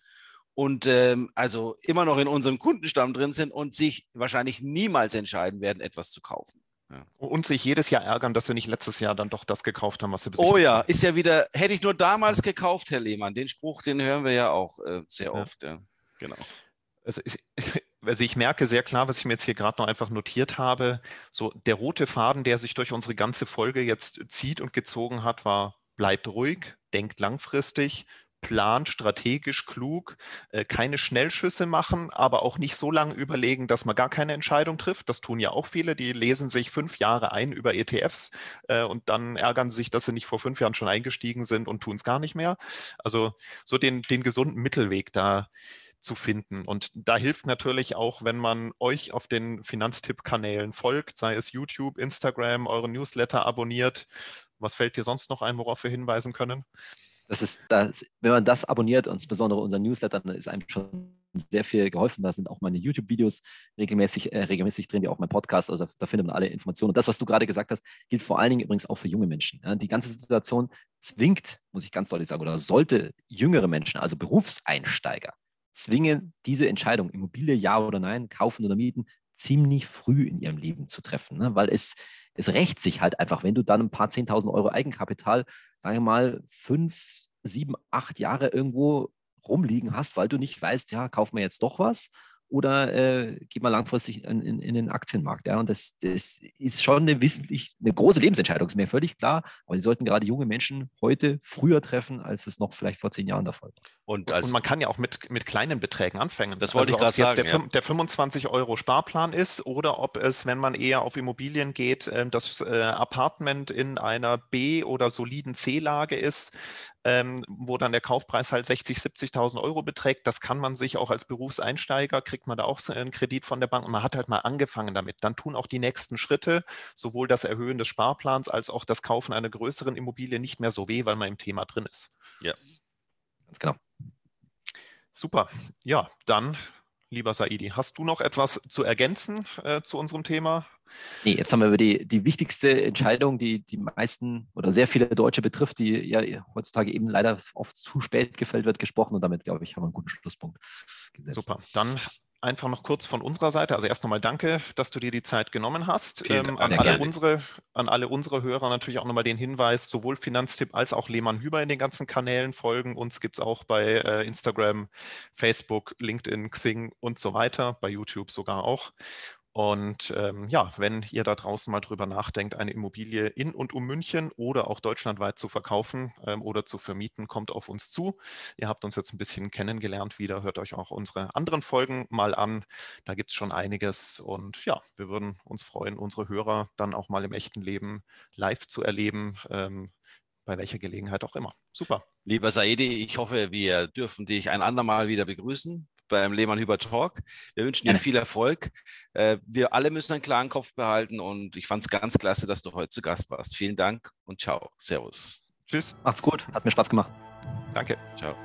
Speaker 4: und ähm, also immer noch in unserem Kundenstamm drin sind und sich wahrscheinlich niemals entscheiden werden, etwas zu kaufen.
Speaker 3: Ja. Und sich jedes Jahr ärgern, dass sie nicht letztes Jahr dann doch das gekauft haben, was sie
Speaker 4: besichtigt Oh ja, ist ja wieder, hätte ich nur damals gekauft, Herr Lehmann. Den Spruch, den hören wir ja auch äh, sehr oft. Ja. Genau.
Speaker 3: Also ich, also ich merke sehr klar, was ich mir jetzt hier gerade noch einfach notiert habe. So der rote Faden, der sich durch unsere ganze Folge jetzt zieht und gezogen hat, war bleibt ruhig, denkt langfristig, plant, strategisch, klug, äh, keine Schnellschüsse machen, aber auch nicht so lange überlegen, dass man gar keine Entscheidung trifft. Das tun ja auch viele, die lesen sich fünf Jahre ein über ETFs äh, und dann ärgern sie sich, dass sie nicht vor fünf Jahren schon eingestiegen sind und tun es gar nicht mehr. Also so den, den gesunden Mittelweg da zu finden. Und da hilft natürlich auch, wenn man euch auf den Finanztipp-Kanälen folgt, sei es YouTube, Instagram, eure Newsletter abonniert. Was fällt dir sonst noch ein, worauf wir hinweisen können?
Speaker 1: Das ist, das, wenn man das abonniert, insbesondere unser Newsletter, dann ist einem schon sehr viel geholfen. Da sind auch meine YouTube-Videos regelmäßig, äh, regelmäßig drin, wie auch mein Podcast. Also da, da, findet man alle Informationen. Und das, was du gerade gesagt hast, gilt vor allen Dingen übrigens auch für junge Menschen. Ja, die ganze Situation zwingt, muss ich ganz deutlich sagen, oder sollte jüngere Menschen, also Berufseinsteiger, zwingen, diese Entscheidung, Immobilie ja oder nein, kaufen oder mieten, ziemlich früh in ihrem Leben zu treffen. Ne? Weil es es rächt sich halt einfach, wenn du dann ein paar 10.000 Euro Eigenkapital, sagen wir mal, fünf, sieben, acht Jahre irgendwo rumliegen hast, weil du nicht weißt, ja, kauf mir jetzt doch was oder äh, geht mal langfristig in, in, in, den Aktienmarkt. Ja? Und das, das ist schon eine wissentlich eine große Lebensentscheidung, ist mir völlig klar. Aber die sollten gerade junge Menschen heute früher treffen, als es noch vielleicht vor zehn Jahren der Fall war.
Speaker 3: Und, und, man kann ja auch mit, mit kleinen Beträgen anfangen.
Speaker 4: Das wollte also ich gerade sagen.
Speaker 3: Der, ja. der 25 Euro Sparplan ist oder ob es, wenn man eher auf Immobilien geht, ähm, das äh, Apartment in einer B- oder soliden C-Lage ist, ähm, wo dann der Kaufpreis halt 60, 70.000 Euro beträgt. Das kann man sich auch als Berufseinsteiger, kriegt man da auch einen Kredit von der Bank und man hat halt mal angefangen damit. Dann tun auch die nächsten Schritte, sowohl das Erhöhen des Sparplans als auch das Kaufen einer größeren Immobilie nicht mehr so weh, weil man im Thema drin ist.
Speaker 4: Ja,
Speaker 3: ganz genau. Super. Ja, dann lieber Saidi. Hast du noch etwas zu ergänzen äh, zu unserem Thema?
Speaker 1: Nee, jetzt haben wir über die, die wichtigste Entscheidung, die die meisten oder sehr viele Deutsche betrifft, die ja heutzutage eben leider oft zu spät gefällt wird, gesprochen. Und damit, glaube ich, haben wir einen guten Schlusspunkt
Speaker 3: gesetzt. Super. Dann einfach noch kurz von unserer Seite. Also erst nochmal danke, dass du dir die Zeit genommen hast. Ähm, an, alle unsere, an alle unsere Hörer natürlich auch nochmal den Hinweis, sowohl Finanztipp als auch Lehmann Hüber in den ganzen Kanälen folgen. Uns gibt es auch bei äh, Instagram, Facebook, LinkedIn, Xing und so weiter, bei YouTube sogar auch. Und ähm, ja, wenn ihr da draußen mal drüber nachdenkt, eine Immobilie in und um München oder auch deutschlandweit zu verkaufen ähm, oder zu vermieten, kommt auf uns zu. Ihr habt uns jetzt ein bisschen kennengelernt wieder, hört euch auch unsere anderen Folgen mal an. Da gibt es schon einiges. Und ja, wir würden uns freuen, unsere Hörer dann auch mal im echten Leben live zu erleben. Ähm, bei welcher Gelegenheit auch immer. Super.
Speaker 4: Lieber Saidi, ich hoffe, wir dürfen dich ein andermal wieder begrüßen beim Lehmann Hüber Talk. Wir wünschen dir viel Erfolg. Äh, wir alle müssen einen klaren Kopf behalten und ich fand es ganz klasse, dass du heute zu Gast warst. Vielen Dank und ciao. Servus.
Speaker 1: Tschüss. Macht's gut. Hat mir Spaß gemacht.
Speaker 3: Danke.
Speaker 4: Ciao.